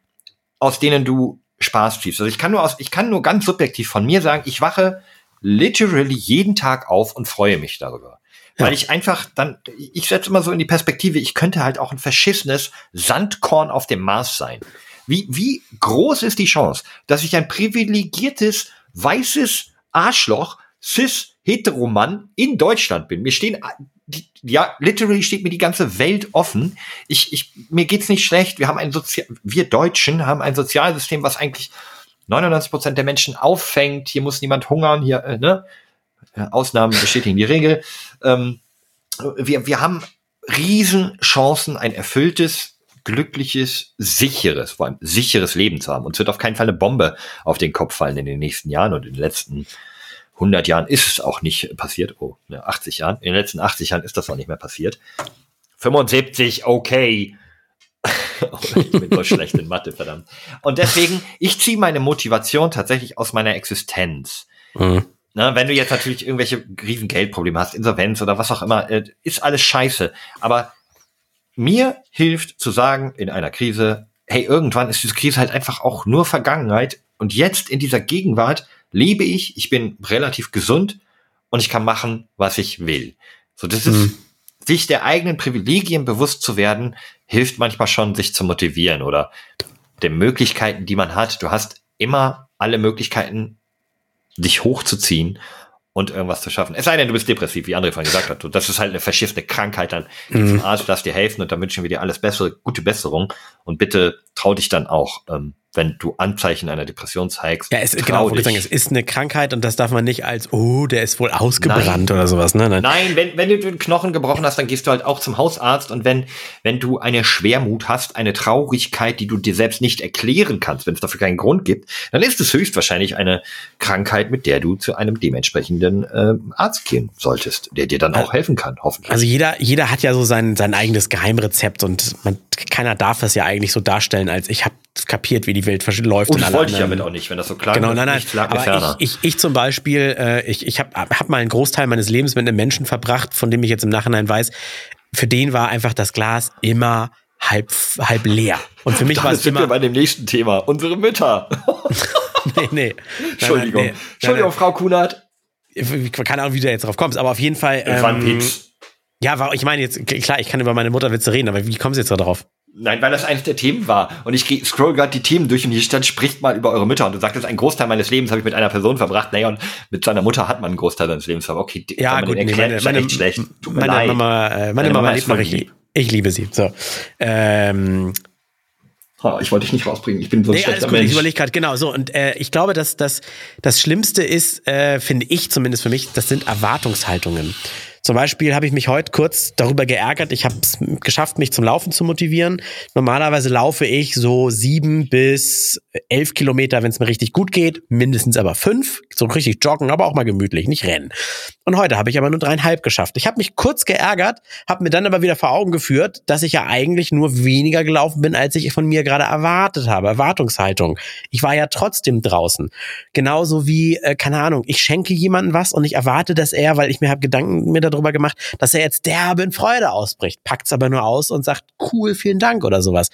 aus denen du Spaß ziehst. Also ich kann nur aus, ich kann nur ganz subjektiv von mir sagen, ich wache literally jeden Tag auf und freue mich darüber. Ja. Weil ich einfach dann, ich setze immer so in die Perspektive, ich könnte halt auch ein verschissenes Sandkorn auf dem Mars sein. Wie, wie groß ist die Chance, dass ich ein privilegiertes, weißes Arschloch, cis, heteromann in Deutschland bin? Mir stehen, ja, literally steht mir die ganze Welt offen. Ich, ich, mir geht's nicht schlecht. Wir haben ein Sozial, wir Deutschen haben ein Sozialsystem, was eigentlich 99 Prozent der Menschen auffängt. Hier muss niemand hungern, hier, äh, ne? Ausnahmen bestätigen die Regel. Ähm, wir, wir haben Riesenchancen, ein erfülltes, glückliches, sicheres, vor allem sicheres Leben zu haben. Uns wird auf keinen Fall eine Bombe auf den Kopf fallen in den nächsten Jahren und in den letzten 100 Jahren ist es auch nicht passiert. Oh, ja, 80 Jahren. In den letzten 80 Jahren ist das auch nicht mehr passiert. 75, okay. ich bin so schlecht in Mathe, verdammt. Und deswegen, ich ziehe meine Motivation tatsächlich aus meiner Existenz. Mhm. Na, wenn du jetzt natürlich irgendwelche riesen Geldprobleme hast, Insolvenz oder was auch immer, äh, ist alles scheiße. Aber mir hilft zu sagen in einer Krise, hey, irgendwann ist diese Krise halt einfach auch nur Vergangenheit. Und jetzt in dieser Gegenwart lebe ich, ich bin relativ gesund und ich kann machen, was ich will. So, das ist, Mhm. sich der eigenen Privilegien bewusst zu werden, hilft manchmal schon, sich zu motivieren oder den Möglichkeiten, die man hat. Du hast immer alle Möglichkeiten, dich hochzuziehen und irgendwas zu schaffen. Es sei denn, du bist depressiv, wie André vorhin gesagt hat. Das ist halt eine verschiffene Krankheit, dann Mhm. zum Arzt, lass dir helfen und dann wünschen wir dir alles Bessere, gute Besserung und bitte trau dich dann auch, ähm, wenn du Anzeichen einer Depression zeigst. Ja, es, genau, dich. sagen, es ist eine Krankheit und das darf man nicht als, oh, der ist wohl ausgebrannt oder sowas, ne? Nein. Nein, wenn, wenn du den Knochen gebrochen hast, dann gehst du halt auch zum Hausarzt und wenn, wenn du eine Schwermut hast, eine Traurigkeit, die du dir selbst nicht erklären kannst, wenn es dafür keinen Grund gibt, dann ist es höchstwahrscheinlich eine Krankheit, mit der du zu einem dementsprechenden ähm, Arzt gehen solltest, der dir dann auch helfen kann, hoffentlich. Also jeder, jeder hat ja so sein, sein eigenes Geheimrezept und man, keiner darf das ja eigentlich so darstellen, als ich habe kapiert, wie die Welt läuft. und und das wollte ich damit auch nicht, wenn das so klar Genau, nein, nein. Ferner. Aber ich, ich, ich zum Beispiel, äh, ich, ich habe hab mal einen Großteil meines Lebens mit einem Menschen verbracht, von dem ich jetzt im Nachhinein weiß, für den war einfach das Glas immer halb, halb leer. Und für mich war es sind wir immer. bei dem nächsten Thema. Unsere Mütter. nee, nee. Entschuldigung. Nein, nein, nee. Entschuldigung, Frau Kunert. Nein, nein. Keine Ahnung, wie du jetzt drauf kommst, aber auf jeden Fall. Ähm, ja, war, ich meine jetzt, klar, ich kann über meine Mutterwitze reden, aber wie kommst du jetzt da drauf? Nein, weil das eines der Themen war. Und ich scroll gerade die Themen durch und hier stand, spricht mal über eure Mütter. Und du sagtest, ein Großteil meines Lebens habe ich mit einer Person verbracht. Naja, und mit seiner Mutter hat man einen Großteil seines Lebens verbracht. Okay, die- Ja, gut, nee, erklärt, meine, meine, echt schlecht. Tut mir meine leid. Mama, äh, meine Deine Mama Mama ist noch lieb. Ich liebe sie. So. Ähm, ich wollte dich nicht rausbringen. Ich bin so ein Nee, schlechter gut, ich Mensch. überlege gerade, genau, so. Und äh, ich glaube, dass das, das Schlimmste ist, äh, finde ich zumindest für mich, das sind Erwartungshaltungen. Zum Beispiel habe ich mich heute kurz darüber geärgert, ich habe es geschafft, mich zum Laufen zu motivieren. Normalerweise laufe ich so sieben bis elf Kilometer, wenn es mir richtig gut geht, mindestens aber fünf. so richtig joggen, aber auch mal gemütlich, nicht rennen. Und heute habe ich aber nur dreieinhalb geschafft. Ich habe mich kurz geärgert, habe mir dann aber wieder vor Augen geführt, dass ich ja eigentlich nur weniger gelaufen bin, als ich von mir gerade erwartet habe. Erwartungshaltung. Ich war ja trotzdem draußen. Genauso wie, äh, keine Ahnung, ich schenke jemandem was und ich erwarte, dass er, weil ich mir habe Gedanken mir darüber gemacht, dass er jetzt derbe in Freude ausbricht, packt's aber nur aus und sagt, cool, vielen Dank oder sowas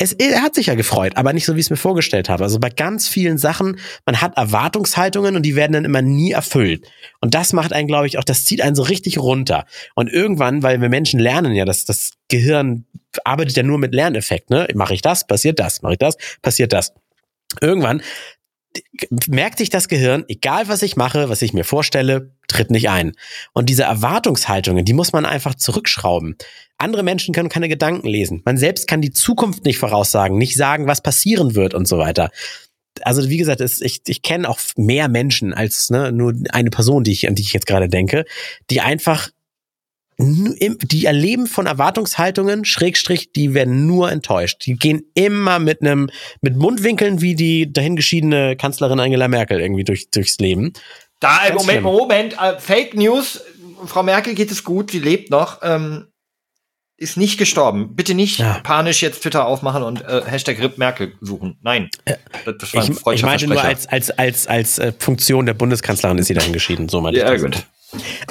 es, er hat sich ja gefreut, aber nicht so, wie ich es mir vorgestellt habe. Also bei ganz vielen Sachen, man hat Erwartungshaltungen und die werden dann immer nie erfüllt. Und das macht einen, glaube ich, auch, das zieht einen so richtig runter. Und irgendwann, weil wir Menschen lernen ja, dass das Gehirn arbeitet ja nur mit Lerneffekt, ne? Mache ich das, passiert das, mache ich das, passiert das. Irgendwann merkt sich das Gehirn, egal was ich mache, was ich mir vorstelle, tritt nicht ein. Und diese Erwartungshaltungen, die muss man einfach zurückschrauben. Andere Menschen können keine Gedanken lesen. Man selbst kann die Zukunft nicht voraussagen, nicht sagen, was passieren wird und so weiter. Also wie gesagt, ich, ich kenne auch mehr Menschen als ne, nur eine Person, die ich, an die ich jetzt gerade denke, die einfach die erleben von Erwartungshaltungen, Schrägstrich, die werden nur enttäuscht. Die gehen immer mit einem, mit Mundwinkeln wie die dahingeschiedene Kanzlerin Angela Merkel irgendwie durch, durchs Leben. Da, Ganz Moment, schlimm. Moment, äh, Fake News. Frau Merkel geht es gut, sie lebt noch, ähm, ist nicht gestorben. Bitte nicht ja. panisch jetzt Twitter aufmachen und äh, Hashtag RIP Merkel suchen. Nein. Das, das war ich, ich meinte nur als, als, als, als äh, Funktion der Bundeskanzlerin ist sie dahingeschieden. So meinte ja, ich das. gut.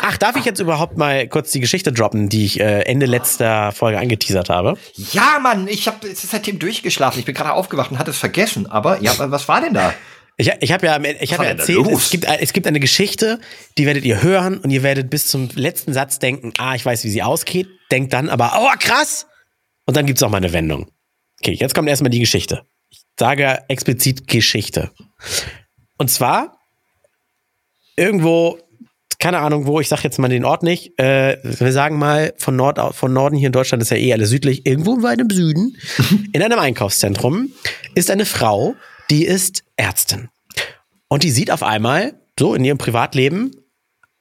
Ach, darf ich jetzt überhaupt mal kurz die Geschichte droppen, die ich äh, Ende letzter Folge angeteasert habe? Ja, Mann, ich habe seitdem durchgeschlafen. Ich bin gerade aufgewacht und hatte es vergessen. Aber ja, was war denn da? Ich, ich habe ja, ich hab ja erzählt, es gibt, es gibt eine Geschichte, die werdet ihr hören und ihr werdet bis zum letzten Satz denken, ah, ich weiß, wie sie ausgeht. Denkt dann aber, oh, krass. Und dann gibt's auch mal eine Wendung. Okay, jetzt kommt erstmal die Geschichte. Ich sage explizit Geschichte. Und zwar irgendwo keine Ahnung wo, ich sag jetzt mal den Ort nicht. Äh, wir sagen mal, von, Nord, von Norden hier in Deutschland ist ja eh alles südlich, irgendwo weit im Süden, in einem Einkaufszentrum, ist eine Frau, die ist Ärztin. Und die sieht auf einmal, so in ihrem Privatleben,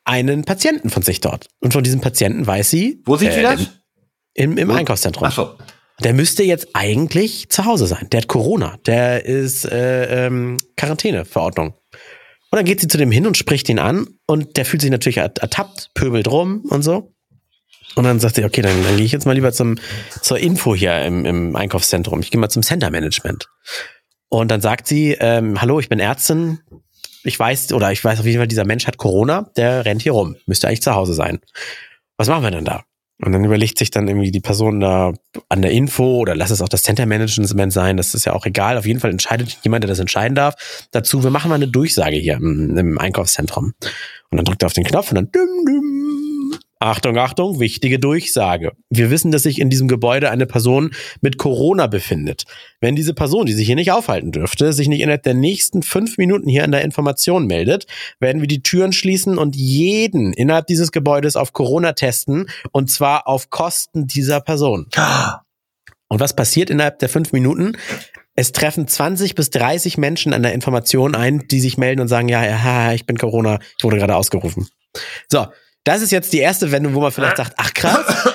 einen Patienten von sich dort. Und von diesem Patienten weiß sie. Wo sieht äh, sie das? Im, im Einkaufszentrum. Ach so. Der müsste jetzt eigentlich zu Hause sein. Der hat Corona. Der ist äh, ähm, Quarantäneverordnung. Und dann geht sie zu dem hin und spricht ihn an und der fühlt sich natürlich ertappt, pöbelt rum und so. Und dann sagt sie, okay, dann, dann gehe ich jetzt mal lieber zum, zur Info hier im, im Einkaufszentrum. Ich gehe mal zum Center Management. Und dann sagt sie, ähm, hallo, ich bin Ärztin. Ich weiß, oder ich weiß auf jeden Fall, dieser Mensch hat Corona, der rennt hier rum. Müsste eigentlich zu Hause sein. Was machen wir denn da? Und dann überlegt sich dann irgendwie die Person da an der Info oder lass es auch das Center Management sein, das ist ja auch egal. Auf jeden Fall entscheidet jemand, der das entscheiden darf, dazu, wir machen mal eine Durchsage hier im, im Einkaufszentrum. Und dann drückt er auf den Knopf und dann düm, düm, Achtung, Achtung, wichtige Durchsage. Wir wissen, dass sich in diesem Gebäude eine Person mit Corona befindet. Wenn diese Person, die sich hier nicht aufhalten dürfte, sich nicht innerhalb der nächsten fünf Minuten hier in der Information meldet, werden wir die Türen schließen und jeden innerhalb dieses Gebäudes auf Corona testen und zwar auf Kosten dieser Person. Und was passiert innerhalb der fünf Minuten? Es treffen 20 bis 30 Menschen an der Information ein, die sich melden und sagen, ja, ja, ich bin Corona, ich wurde gerade ausgerufen. So, das ist jetzt die erste Wendung, wo man vielleicht sagt, ach krass.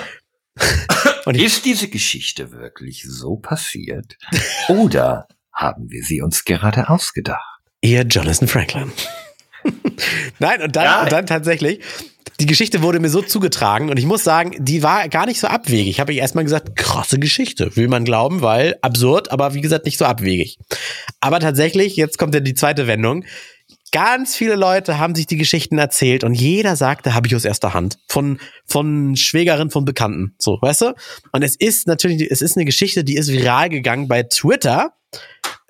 Und ist diese Geschichte wirklich so passiert? Oder haben wir sie uns gerade ausgedacht? Ihr Jonathan Franklin. Nein, und dann, ja. und dann tatsächlich, die Geschichte wurde mir so zugetragen und ich muss sagen, die war gar nicht so abwegig. Habe ich erstmal gesagt, krasse Geschichte, will man glauben, weil absurd, aber wie gesagt nicht so abwegig. Aber tatsächlich, jetzt kommt ja die zweite Wendung. Ganz viele Leute haben sich die Geschichten erzählt und jeder sagte, habe ich aus erster Hand. Von, von Schwägerin, von Bekannten. So, weißt du? Und es ist natürlich, es ist eine Geschichte, die ist viral gegangen bei Twitter.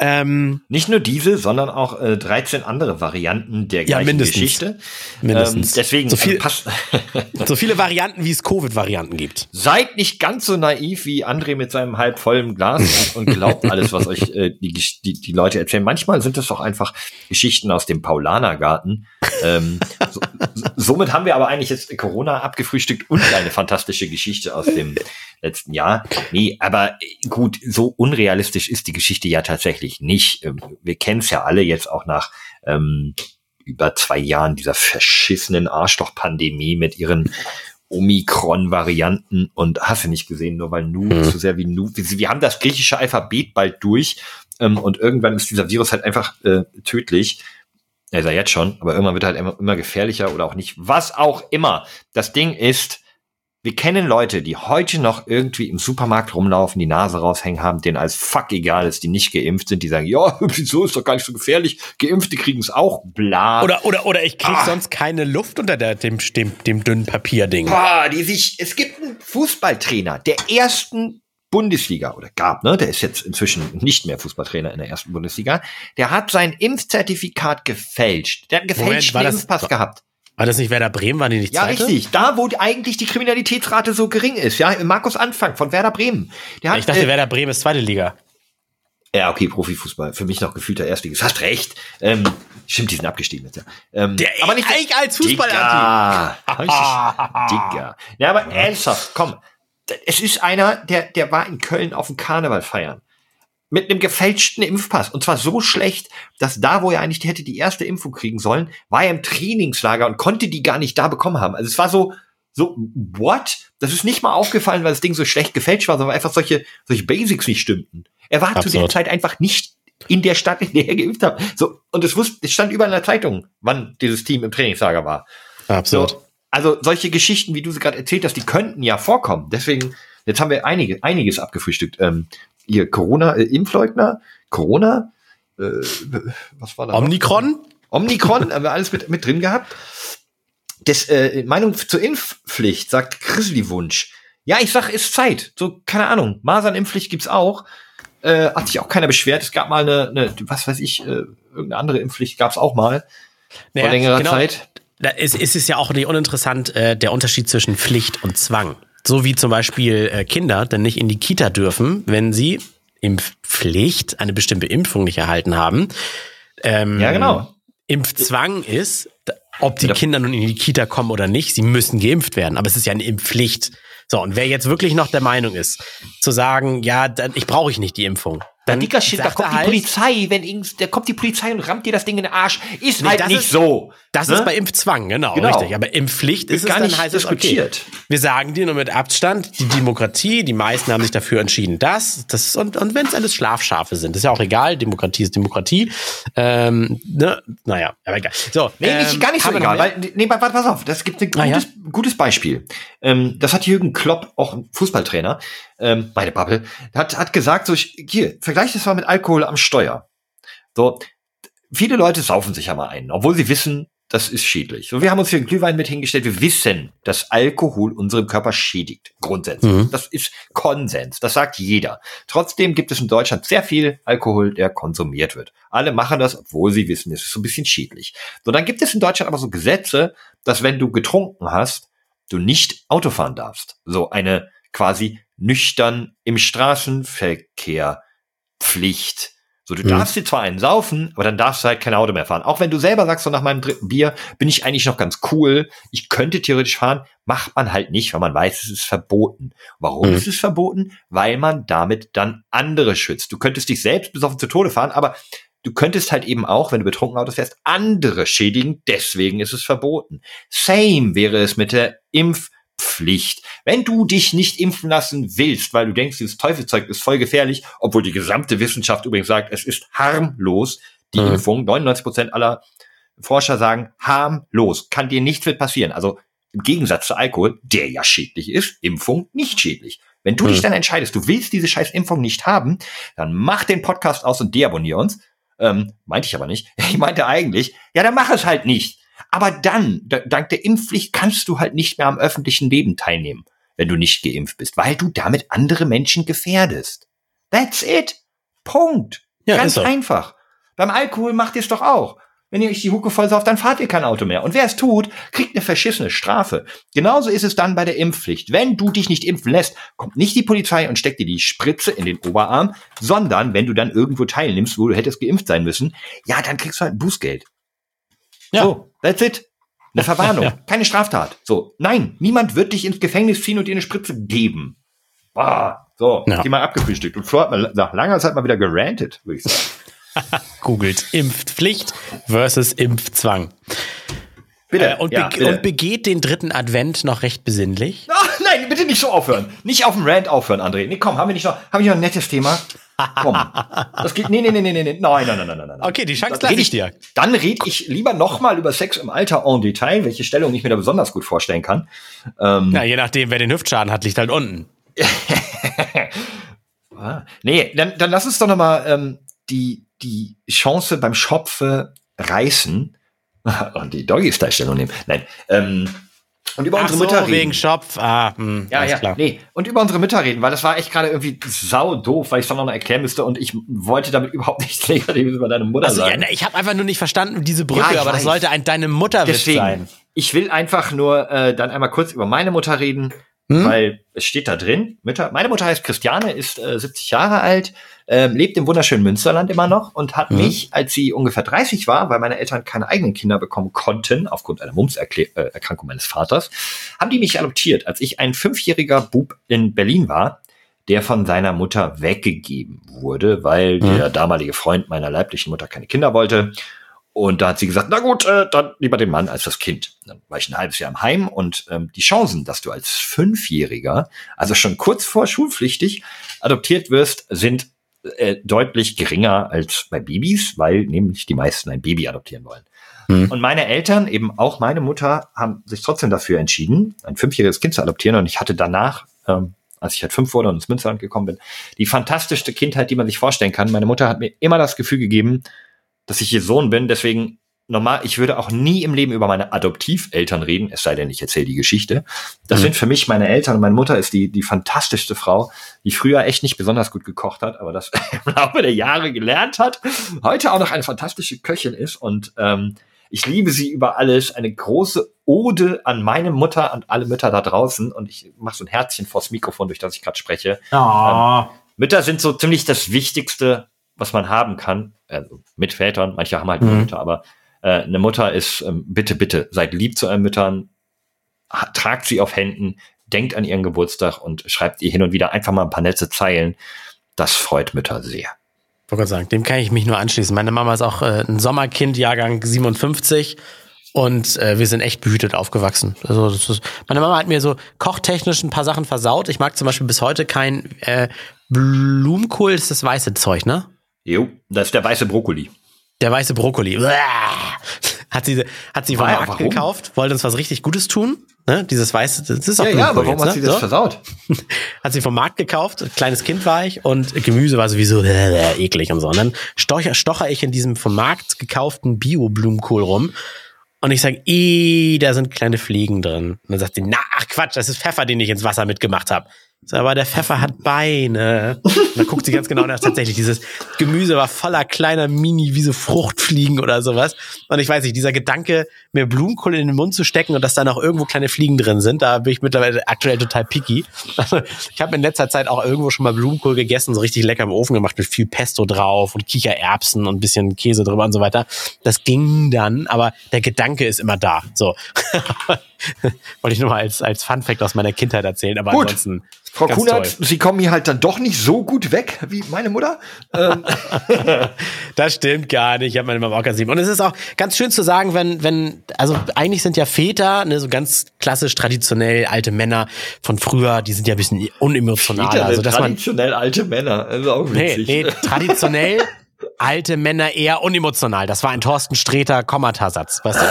Ähm, Nicht nur diese, sondern auch äh, 13 andere Varianten der gleichen ja, mindestens. Geschichte. Mindestens. Ähm, deswegen so, viel, äh, so viele Varianten, wie es Covid-Varianten gibt. Seid nicht ganz so naiv wie André mit seinem halb vollen Glas und glaubt alles, was euch äh, die, die, die Leute erzählen. Manchmal sind es doch einfach Geschichten aus dem Paulanergarten. ähm, so, somit haben wir aber eigentlich jetzt Corona abgefrühstückt und eine fantastische Geschichte aus dem letzten Jahr. Nee, aber gut, so unrealistisch ist die Geschichte ja tatsächlich nicht. Ähm, wir kennen es ja alle jetzt auch nach ähm, über zwei Jahren dieser verschissenen Arschloch-Pandemie mit ihren Omikron-Varianten und hast du nicht gesehen, nur weil Nu mhm. so sehr wie Nu. Wir, wir, haben das griechische Alphabet bald durch ähm, und irgendwann ist dieser Virus halt einfach äh, tödlich. Er ist ja jetzt schon, aber irgendwann wird er halt immer, immer gefährlicher oder auch nicht. Was auch immer. Das Ding ist, wir kennen Leute, die heute noch irgendwie im Supermarkt rumlaufen, die Nase raushängen haben, denen als fuck egal ist, die nicht geimpft sind, die sagen, ja, wieso ist doch gar nicht so gefährlich, Geimpfte kriegen es auch, bla. Oder, oder, oder ich krieg ah. sonst keine Luft unter der, dem, dem, dem dünnen Papierding. Boah, die sich, es gibt einen Fußballtrainer der ersten Bundesliga oder gab, ne, der ist jetzt inzwischen nicht mehr Fußballtrainer in der ersten Bundesliga, der hat sein Impfzertifikat gefälscht. Der hat einen gefälschten Moment, Impfpass gehabt. War das nicht Werder Bremen? War die nicht Ja, zweite? richtig. Da, wo eigentlich die Kriminalitätsrate so gering ist. Ja, Markus Anfang von Werder Bremen. Der hat, ich dachte, äh, Werder Bremen ist zweite Liga. Ja, okay, Profifußball. Für mich noch gefühlter Erstliges. Hast recht. Ähm, stimmt, die sind abgestiegen jetzt, ja. Ähm, der aber nicht eigentlich als Fußball Digga. Digga. Ja, aber ernsthaft, komm. Es ist einer, der, der war in Köln auf dem Karneval feiern mit einem gefälschten Impfpass. Und zwar so schlecht, dass da, wo er eigentlich hätte die erste Impfung kriegen sollen, war er im Trainingslager und konnte die gar nicht da bekommen haben. Also es war so, so, what? Das ist nicht mal aufgefallen, weil das Ding so schlecht gefälscht war, sondern einfach solche, solche Basics nicht stimmten. Er war Absurd. zu der Zeit einfach nicht in der Stadt, in der er geimpft hat. So, und es wusste, es stand überall in der Zeitung, wann dieses Team im Trainingslager war. Absurd. So, also solche Geschichten, wie du sie gerade erzählt hast, die könnten ja vorkommen. Deswegen, jetzt haben wir einige, einiges abgefrühstückt. Ähm, ihr Corona, äh, Impfleugner, Corona, äh, was war da? Omikron? Omikron, haben wir alles mit, mit drin gehabt. Das, äh, Meinung zur Impfpflicht, sagt Grizzly-Wunsch. Ja, ich sag, ist Zeit. So, keine Ahnung. Masernimpfpflicht gibt's auch. Äh, hat sich auch keiner beschwert. Es gab mal eine, eine was weiß ich, äh, irgendeine andere Impfpflicht gab's auch mal. Naja, vor längerer genau. Zeit. Da ist, ist es ja auch nicht uninteressant, äh, der Unterschied zwischen Pflicht und Zwang. So wie zum Beispiel äh, Kinder dann nicht in die Kita dürfen, wenn sie Impfpflicht eine bestimmte Impfung nicht erhalten haben. Ähm, ja, genau. Impfzwang ist, ob die Kinder nun in die Kita kommen oder nicht, sie müssen geimpft werden. Aber es ist ja eine Impfpflicht. So, und wer jetzt wirklich noch der Meinung ist, zu sagen, ja, dann, ich brauche ich nicht die Impfung, dann Dicker Shit, da kommt die halt, Polizei, wenn irgend, da kommt die Polizei und rammt dir das Ding in den Arsch. Ist nee, halt nicht ist, so. Das ne? ist bei Impfzwang, genau, genau, richtig. Aber Impfpflicht ist, ist es dann heißt diskutiert. Okay, wir sagen dir nur mit Abstand, die Demokratie, die meisten haben sich dafür entschieden, das, das und, und wenn es alles Schlafschafe sind, ist ja auch egal, Demokratie ist Demokratie. Ähm, ne? Naja, aber egal. So, nee, nicht, ähm, gar nicht so egal, weil, nee, warte, pass auf, das gibt ein gutes, ah, ja? gutes Beispiel. Ähm, das hat Jürgen Klopp, auch ein Fußballtrainer, ähm, meine Bubble, hat, hat gesagt, so, ich, hier, vergleich das mal mit Alkohol am Steuer. So, viele Leute saufen sich ja mal ein, obwohl sie wissen, das ist schädlich. So, wir haben uns hier einen Glühwein mit hingestellt. Wir wissen, dass Alkohol unseren Körper schädigt. Grundsätzlich. Mhm. Das ist Konsens. Das sagt jeder. Trotzdem gibt es in Deutschland sehr viel Alkohol, der konsumiert wird. Alle machen das, obwohl sie wissen, es ist so ein bisschen schädlich. So, dann gibt es in Deutschland aber so Gesetze, dass wenn du getrunken hast, du nicht Auto fahren darfst. So eine quasi nüchtern im Straßenverkehr Pflicht. So, du mhm. darfst dir zwar einen saufen, aber dann darfst du halt kein Auto mehr fahren. Auch wenn du selber sagst, so nach meinem dritten Bier bin ich eigentlich noch ganz cool. Ich könnte theoretisch fahren, macht man halt nicht, weil man weiß, es ist verboten. Warum mhm. ist es verboten? Weil man damit dann andere schützt. Du könntest dich selbst besoffen zu Tode fahren, aber du könntest halt eben auch, wenn du betrunken Autos fährst, andere schädigen. Deswegen ist es verboten. Same wäre es mit der Impf Pflicht. Wenn du dich nicht impfen lassen willst, weil du denkst, dieses Teufelzeug ist voll gefährlich, obwohl die gesamte Wissenschaft übrigens sagt, es ist harmlos, die mhm. Impfung, 99 Prozent aller Forscher sagen, harmlos, kann dir nichts mit passieren. Also im Gegensatz zu Alkohol, der ja schädlich ist, Impfung nicht schädlich. Wenn du mhm. dich dann entscheidest, du willst diese scheiß Impfung nicht haben, dann mach den Podcast aus und deabonnier uns. Ähm, meinte ich aber nicht. Ich meinte eigentlich, ja, dann mach es halt nicht. Aber dann, dank der Impfpflicht, kannst du halt nicht mehr am öffentlichen Leben teilnehmen, wenn du nicht geimpft bist, weil du damit andere Menschen gefährdest. That's it. Punkt. Ja, Ganz einfach. Beim Alkohol macht ihr es doch auch. Wenn ihr euch die Hucke voll sauft, dann fahrt ihr kein Auto mehr. Und wer es tut, kriegt eine verschissene Strafe. Genauso ist es dann bei der Impfpflicht. Wenn du dich nicht impfen lässt, kommt nicht die Polizei und steckt dir die Spritze in den Oberarm, sondern wenn du dann irgendwo teilnimmst, wo du hättest geimpft sein müssen, ja, dann kriegst du halt ein Bußgeld. Ja. So, that's it. Eine Verwarnung, ja. keine Straftat. So, nein, niemand wird dich ins Gefängnis ziehen und dir eine Spritze geben. Boah, so, ja. die mal abgefrühstückt. Und Flo hat mal nach langer Zeit mal wieder gerantet, würde ich sagen. Googelt Impfpflicht versus Impfzwang. Bitte, äh, und, ja, be bitte. und, begeht den dritten Advent noch recht besinnlich. Ach, nein, bitte nicht so aufhören. Nicht auf dem Rant aufhören, André. Nee, komm, haben wir nicht noch, haben wir noch ein nettes Thema? Komm. Das geht, nee, nee, nee, nee, nee, nein, nein, nein, nein, nein. Okay, die Chance lasse ich dir. Dann rede ich lieber nochmal über Sex im Alter en Detail, welche Stellung ich mir da besonders gut vorstellen kann. Ähm, ja, je nachdem, wer den Hüftschaden hat, liegt halt unten. ah, nee, dann, dann lass uns doch nochmal ähm, die, die Chance beim Schopfe reißen und die Doggy-Style-Stellung nehmen. Nein, ähm, und über Ach unsere so, Mütter reden. wegen Schopf. Ah, hm, ja, ja, klar. nee. Und über unsere Mütter reden, weil das war echt gerade irgendwie sau doof, weil ich es dann noch erklären müsste und ich wollte damit überhaupt nichts Negatives über deine Mutter also, sagen. Ja, ich habe einfach nur nicht verstanden, diese Brücke, ja, aber weiß. das sollte ein deine Mutter Deswegen, sein. Ich will einfach nur äh, dann einmal kurz über meine Mutter reden, hm? weil es steht da drin. Mütter, meine Mutter heißt Christiane, ist äh, 70 Jahre alt, äh, lebt im wunderschönen Münsterland immer noch und hat mhm. mich, als sie ungefähr 30 war, weil meine Eltern keine eigenen Kinder bekommen konnten, aufgrund einer Mumps-Erkrankung meines Vaters, haben die mich adoptiert, als ich ein fünfjähriger Bub in Berlin war, der von seiner Mutter weggegeben wurde, weil mhm. der damalige Freund meiner leiblichen Mutter keine Kinder wollte. Und da hat sie gesagt, na gut, äh, dann lieber den Mann als das Kind. Dann war ich ein halbes Jahr im Heim und ähm, die Chancen, dass du als Fünfjähriger, also schon kurz vor schulpflichtig, adoptiert wirst, sind äh, deutlich geringer als bei Babys, weil nämlich die meisten ein Baby adoptieren wollen. Mhm. Und meine Eltern, eben auch meine Mutter, haben sich trotzdem dafür entschieden, ein fünfjähriges Kind zu adoptieren. Und ich hatte danach, ähm, als ich halt fünf wurde und ins Münsterland gekommen bin, die fantastischste Kindheit, die man sich vorstellen kann. Meine Mutter hat mir immer das Gefühl gegeben, dass ich ihr Sohn bin. Deswegen normal, ich würde auch nie im Leben über meine Adoptiveltern reden, es sei denn, ich erzähle die Geschichte. Das mhm. sind für mich meine Eltern und meine Mutter ist die, die fantastischste Frau, die früher echt nicht besonders gut gekocht hat, aber das im Laufe der Jahre gelernt hat, heute auch noch eine fantastische Köchin ist und ähm, ich liebe sie über alles. Eine große Ode an meine Mutter und alle Mütter da draußen. Und ich mache so ein Herzchen vors Mikrofon, durch das ich gerade spreche. Oh. Ähm, Mütter sind so ziemlich das Wichtigste, was man haben kann. Also mit Vätern, manche haben halt mhm. Mütter, aber äh, eine Mutter ist, ähm, bitte, bitte, seid lieb zu euren Müttern, tragt sie auf Händen, denkt an ihren Geburtstag und schreibt ihr hin und wieder einfach mal ein paar nette Zeilen. Das freut Mütter sehr. Ich wollte sagen, dem kann ich mich nur anschließen. Meine Mama ist auch äh, ein Sommerkind, Jahrgang 57. Und äh, wir sind echt behütet aufgewachsen. Also das ist, meine Mama hat mir so kochtechnisch ein paar Sachen versaut. Ich mag zum Beispiel bis heute kein äh, Blumenkohl, das ist das weiße Zeug, ne? Jo, das ist der weiße Brokkoli. Der weiße Brokkoli. Hat sie, hat sie vom Markt warum? gekauft, wollte uns was richtig Gutes tun. Ne? Dieses weiße, das ist auch Ja, ja, aber warum jetzt, hat sie ne? das so? versaut? hat sie vom Markt gekauft, kleines Kind war ich und Gemüse war sowieso äh, eklig und so. Und dann stocher, stocher ich in diesem vom Markt gekauften Bio-Blumenkohl rum und ich sage, da sind kleine Fliegen drin. Und dann sagt sie, na, ach Quatsch, das ist Pfeffer, den ich ins Wasser mitgemacht habe. So, aber der Pfeffer hat Beine. Und dann guckt sie ganz genau nach. Tatsächlich, dieses Gemüse war voller kleiner Mini, wie so Fruchtfliegen oder sowas. Und ich weiß nicht, dieser Gedanke, mir Blumenkohl in den Mund zu stecken und dass da noch irgendwo kleine Fliegen drin sind, da bin ich mittlerweile aktuell total picky. Also, ich habe in letzter Zeit auch irgendwo schon mal Blumenkohl gegessen, so richtig lecker im Ofen gemacht mit viel Pesto drauf und Kichererbsen und bisschen Käse drüber und so weiter. Das ging dann, aber der Gedanke ist immer da. So. Wollte ich nur mal als, als Fun Fact aus meiner Kindheit erzählen, aber Gut. ansonsten. Frau Kunert, Sie kommen hier halt dann doch nicht so gut weg wie meine Mutter. Ähm. das stimmt gar nicht. Ich habe meine Mama auch ganz lieb. Und es ist auch ganz schön zu sagen, wenn, wenn, also eigentlich sind ja Väter, ne, so ganz klassisch traditionell alte Männer von früher, die sind ja ein bisschen unemotionaler. Väter also, dass traditionell man, alte Männer. Das ist auch witzig. Nee, nee traditionell alte Männer eher unemotional. Das war ein Thorsten Sträter Kommatasatz. Weißt du?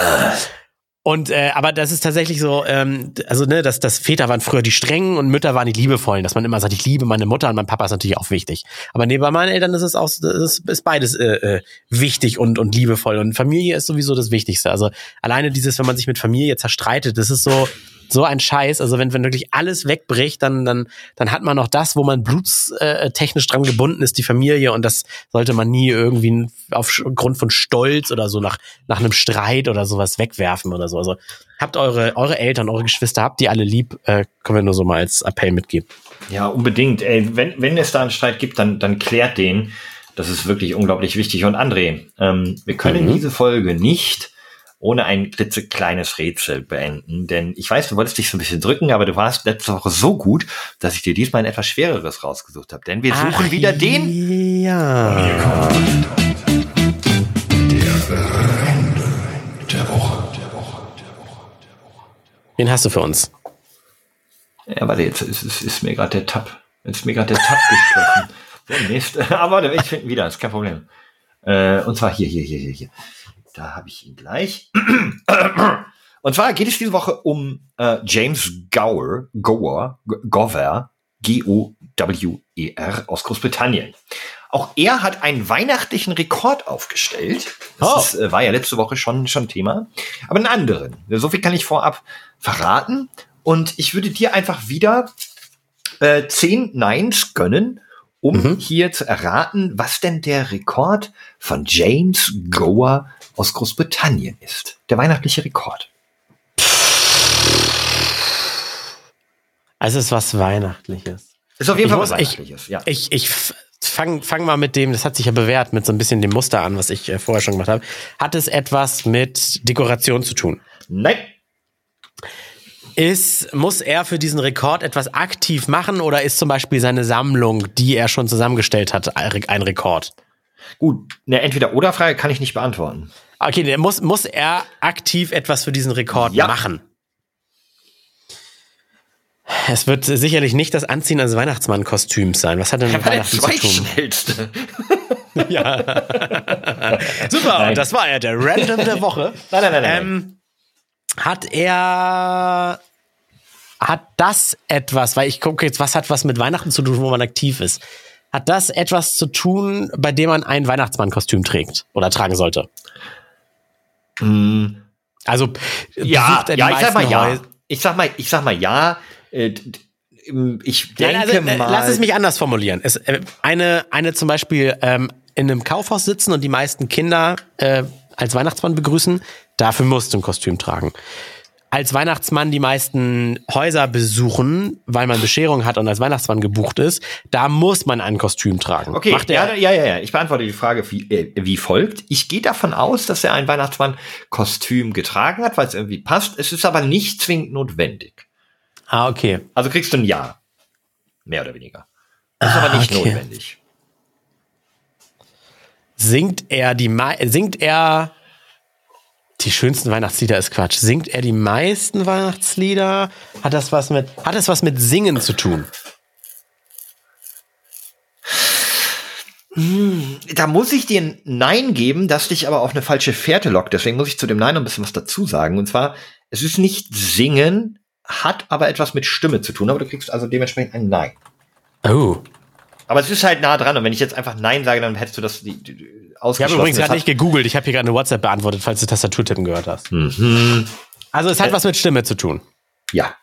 Und äh, aber das ist tatsächlich so, ähm, also ne, dass das Väter waren früher die strengen und Mütter waren die liebevollen, dass man immer sagt, ich liebe meine Mutter und mein Papa ist natürlich auch wichtig. Aber nee, bei meinen Eltern ist es auch, ist, ist beides äh, äh, wichtig und und liebevoll und Familie ist sowieso das Wichtigste. Also alleine dieses, wenn man sich mit Familie zerstreitet, das ist so, so ein Scheiß. Also wenn, wenn wirklich alles wegbricht, dann, dann, dann hat man noch das, wo man blutstechnisch dran gebunden ist, die Familie. Und das sollte man nie irgendwie aufgrund von Stolz oder so nach, nach einem Streit oder sowas wegwerfen oder so. Also habt eure, eure Eltern, eure Geschwister, habt die alle lieb, äh, können wir nur so mal als Appell mitgeben. Ja, unbedingt. Ey, wenn, wenn es da einen Streit gibt, dann, dann klärt den. Das ist wirklich unglaublich wichtig. Und André, ähm, wir können mhm. diese Folge nicht ohne ein klitzekleines Rätsel beenden. Denn ich weiß, du wolltest dich so ein bisschen drücken, aber du warst letzte Woche so gut, dass ich dir diesmal ein etwas schwereres rausgesucht habe. Denn wir suchen Ach, wieder den. Ja. Der Woche. Wen hast du für uns? Ja, warte, jetzt ist, ist, ist mir gerade der Tab. Jetzt ist mir gerade der Tab geschlossen. Aber ich finden wieder, ist kein Problem. Äh, und zwar hier, hier, hier, hier, hier. Da habe ich ihn gleich. Und zwar geht es diese Woche um äh, James Gower, Gower, Gower, G-O-W-E-R aus Großbritannien. Auch er hat einen weihnachtlichen Rekord aufgestellt. Das Oh. ist, äh, war ja letzte Woche schon, schon Thema. Aber einen anderen. So viel kann ich vorab verraten. Und ich würde dir einfach wieder äh, zehn Nines gönnen, um Mhm. hier zu erraten, was denn der Rekord von James Gower aus Großbritannien ist. Der weihnachtliche Rekord. Also es ist was Weihnachtliches. Ist auf jeden Ich Fall was ich- Weihnachtliches. Ja. Ich, ich fang, fang mal mit dem, das hat sich ja bewährt, mit so ein bisschen dem Muster an, was ich äh, vorher schon gemacht habe. Hat es etwas mit Dekoration zu tun? Nein. Ist, muss er für diesen Rekord etwas aktiv machen oder ist zum Beispiel seine Sammlung, die er schon zusammengestellt hat, ein ein Rekord? Gut, eine Entweder-Oder-Frage kann ich nicht beantworten. Okay, der muss, muss er aktiv etwas für diesen Rekord Ja. machen? Es wird sicherlich nicht das Anziehen eines Weihnachtsmann-Kostüms sein. Was hat denn mit Weihnachten zu tun? zweitschnellste. Super, Nein. das war ja der Random der Woche. Nein, nein, nein, nein. Ähm, hat er hat das etwas, weil ich gucke jetzt, was hat was mit Weihnachten zu tun, wo man aktiv ist? Hat das etwas zu tun, bei dem man ein Weihnachtsmannkostüm trägt oder tragen sollte? Also ja, ja, ich sag mal ja. Ich sag mal, ich sag mal ja. Äh, ähm, Ich denke Nein, also, äh, mal. lass es mich anders formulieren. Es, äh, eine, eine zum Beispiel ähm, in einem Kaufhaus sitzen und die meisten Kinder äh, als Weihnachtsmann begrüßen, dafür musst du ein Kostüm tragen. Als Weihnachtsmann die meisten Häuser besuchen, weil man Bescherung hat und als Weihnachtsmann gebucht ist, da muss man ein Kostüm tragen. Okay, Macht ja, er, ja, ja, ja. Ich beantworte die Frage wie, äh, wie folgt. Ich gehe davon aus, dass er ein Weihnachtsmann-Kostüm getragen hat, weil es irgendwie passt. Es ist aber nicht zwingend notwendig. Ah, okay. Also kriegst du ein Ja. Mehr oder weniger. Ist aber nicht okay. notwendig. Singt er die mei- singt er die schönsten Weihnachtslieder ist Quatsch. Singt er die meisten Weihnachtslieder? Hat das was mit hat es was mit Singen zu tun? Da muss ich dir ein Nein geben, das dich aber auf eine falsche Fährte lockt. Deswegen muss ich zu dem Nein noch ein bisschen was dazu sagen. Und zwar, es ist nicht Singen, hat aber etwas mit Stimme zu tun. Aber du kriegst also dementsprechend ein Nein. Oh. Aber es ist halt nah dran. Und wenn ich jetzt einfach Nein sage, dann hättest du das die, die, die Ich habe ausgeschlossen. übrigens gerade nicht gegoogelt. Ich habe hier gerade eine WhatsApp beantwortet, falls du Tastaturtippen gehört hast. Mhm. Also es hat was mit Stimme zu tun. Ja.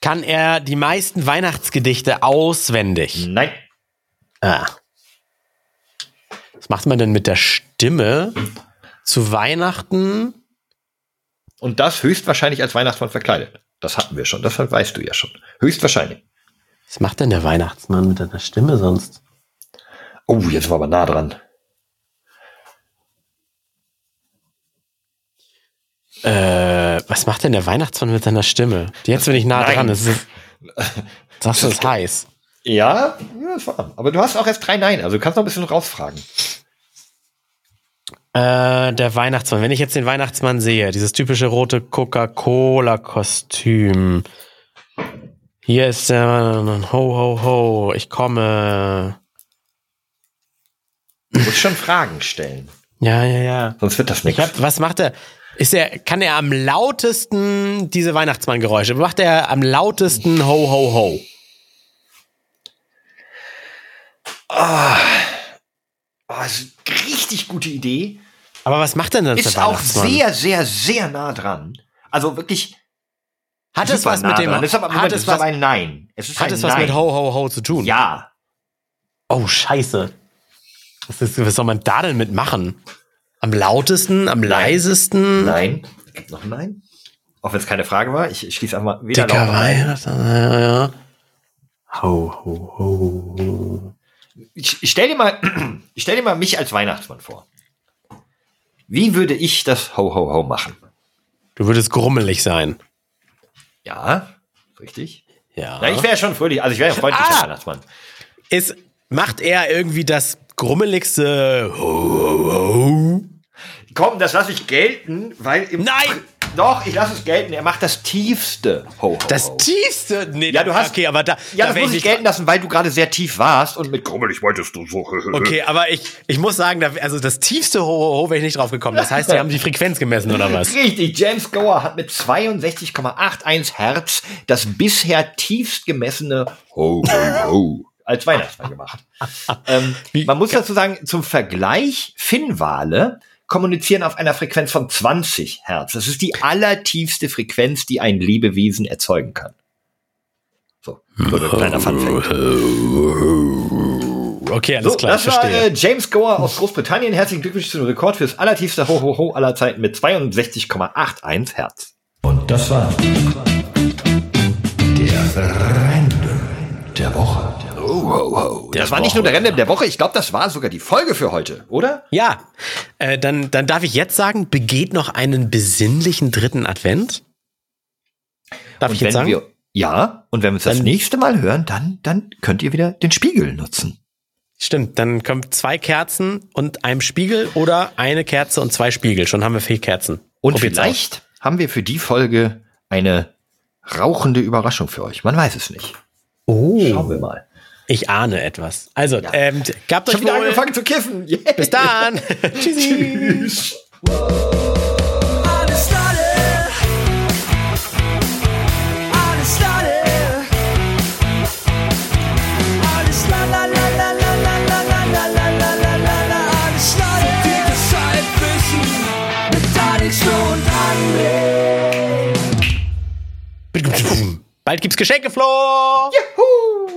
Kann er die meisten Weihnachtsgedichte auswendig? Nein. Ah. Was macht man denn mit der Stimme zu Weihnachten? Und das höchstwahrscheinlich als Weihnachtsmann verkleidet. Das hatten wir schon. Das weißt du ja schon. Höchstwahrscheinlich. Was macht denn der Weihnachtsmann mit seiner Stimme sonst? Oh, jetzt war aber nah dran. Äh, was macht denn der Weihnachtsmann mit seiner Stimme? Jetzt bin ich nah Nein. dran. Es ist, das ist heiß. Ja, das war. Aber du hast auch erst drei Nein. Also du kannst noch ein bisschen rausfragen. Äh, der Weihnachtsmann. Wenn ich jetzt den Weihnachtsmann sehe, dieses typische rote Coca-Cola-Kostüm. Hier ist der Ho, ho, ho. Ich komme. Du musst schon Fragen stellen. Ja, ja, ja. Sonst wird das Ich nichts. was macht er? Ist er, kann er am lautesten diese Weihnachtsmann-Geräusche? Macht er am lautesten Ho, ho, ho? Oh, das ist eine richtig gute Idee. Aber was macht denn das Ist der auch sehr, sehr, sehr nah dran. Also wirklich. hat es was nah mit dem, dran. Ist aber, hat Moment, es ist was, ein Nein. Es ist hat es was Nein. mit Ho, ho, ho zu tun? Ja. Oh, scheiße. Was, ist, was soll man da denn mitmachen? Am lautesten, am leisesten? Nein. Gibt noch ein Nein? Auch wenn es keine Frage war. Ich, ich schließe einfach mal wieder Dicker ein. Weihnachten, ja, ja. Ho, ho, ho. Ich, ich stell dir mal, ich stell dir mal mich als Weihnachtsmann vor. Wie würde ich das Ho Ho Ho machen? Du würdest grummelig sein. Ja, richtig. Ja. Ja, ich wäre schon fröhlich, also ich wäre ja freundlicher Ah! Weihnachtsmann. Ist, macht er irgendwie das grummeligste Ho, ho, ho? Komm, das lasse ich gelten, weil im Nein! doch, ich lasse es gelten. Er macht das tiefste Ho, ho, Das ho. tiefste. Nee, Ja, du hast- Okay, aber da. Ja, da das muss ich nicht- gelten lassen, weil du gerade sehr tief warst und mit krummelig wolltest du so. Okay, aber ich, ich muss sagen, da, also das tiefste Ho, Ho, Ho wäre ich nicht drauf gekommen. Das heißt, sie haben die Frequenz gemessen oder was? Richtig, James Gower hat mit 62,81 Hertz das bisher tiefst gemessene Ho, Ho, Ho als Weihnachtsmann gemacht. ähm, Wie- man muss dazu sagen, zum Vergleich, Finnwale kommunizieren auf einer Frequenz von 20 Hertz. Das ist die allertiefste Frequenz, die ein Lebewesen erzeugen kann. So, so ein kleiner Funfact. Okay, alles So, klar, das war verstehe. äh, James Gower aus Großbritannien. Herzlichen Glückwunsch zum Rekord fürs allertiefste Ho Ho Ho aller Zeiten mit 62,81 Hertz. Und das war der Random der Woche. Das war nicht nur der Random der Woche, ich glaube, das war sogar die Folge für heute, oder? Ja, äh, dann, dann darf ich jetzt sagen, begeht noch einen besinnlichen dritten Advent. Darf ich wenn jetzt sagen? wir ja, und wenn wir uns das Dann- nächste Mal hören, dann dann könnt ihr wieder den Spiegel nutzen. Stimmt, dann kommt zwei Kerzen und einem Spiegel oder eine Kerze und zwei Spiegel. Schon haben wir vier Kerzen. Und Probiert's vielleicht haben wir für die Folge eine rauchende Überraschung für euch. Man weiß es nicht. Oh, Schauen wir mal. Ich ahne etwas. Also, ja. ähm, gab euch wieder angefangen zu kiffen. Yeah. Bis dann. Tschüss. Bald gibt's Geschenke, Flo! Juhu!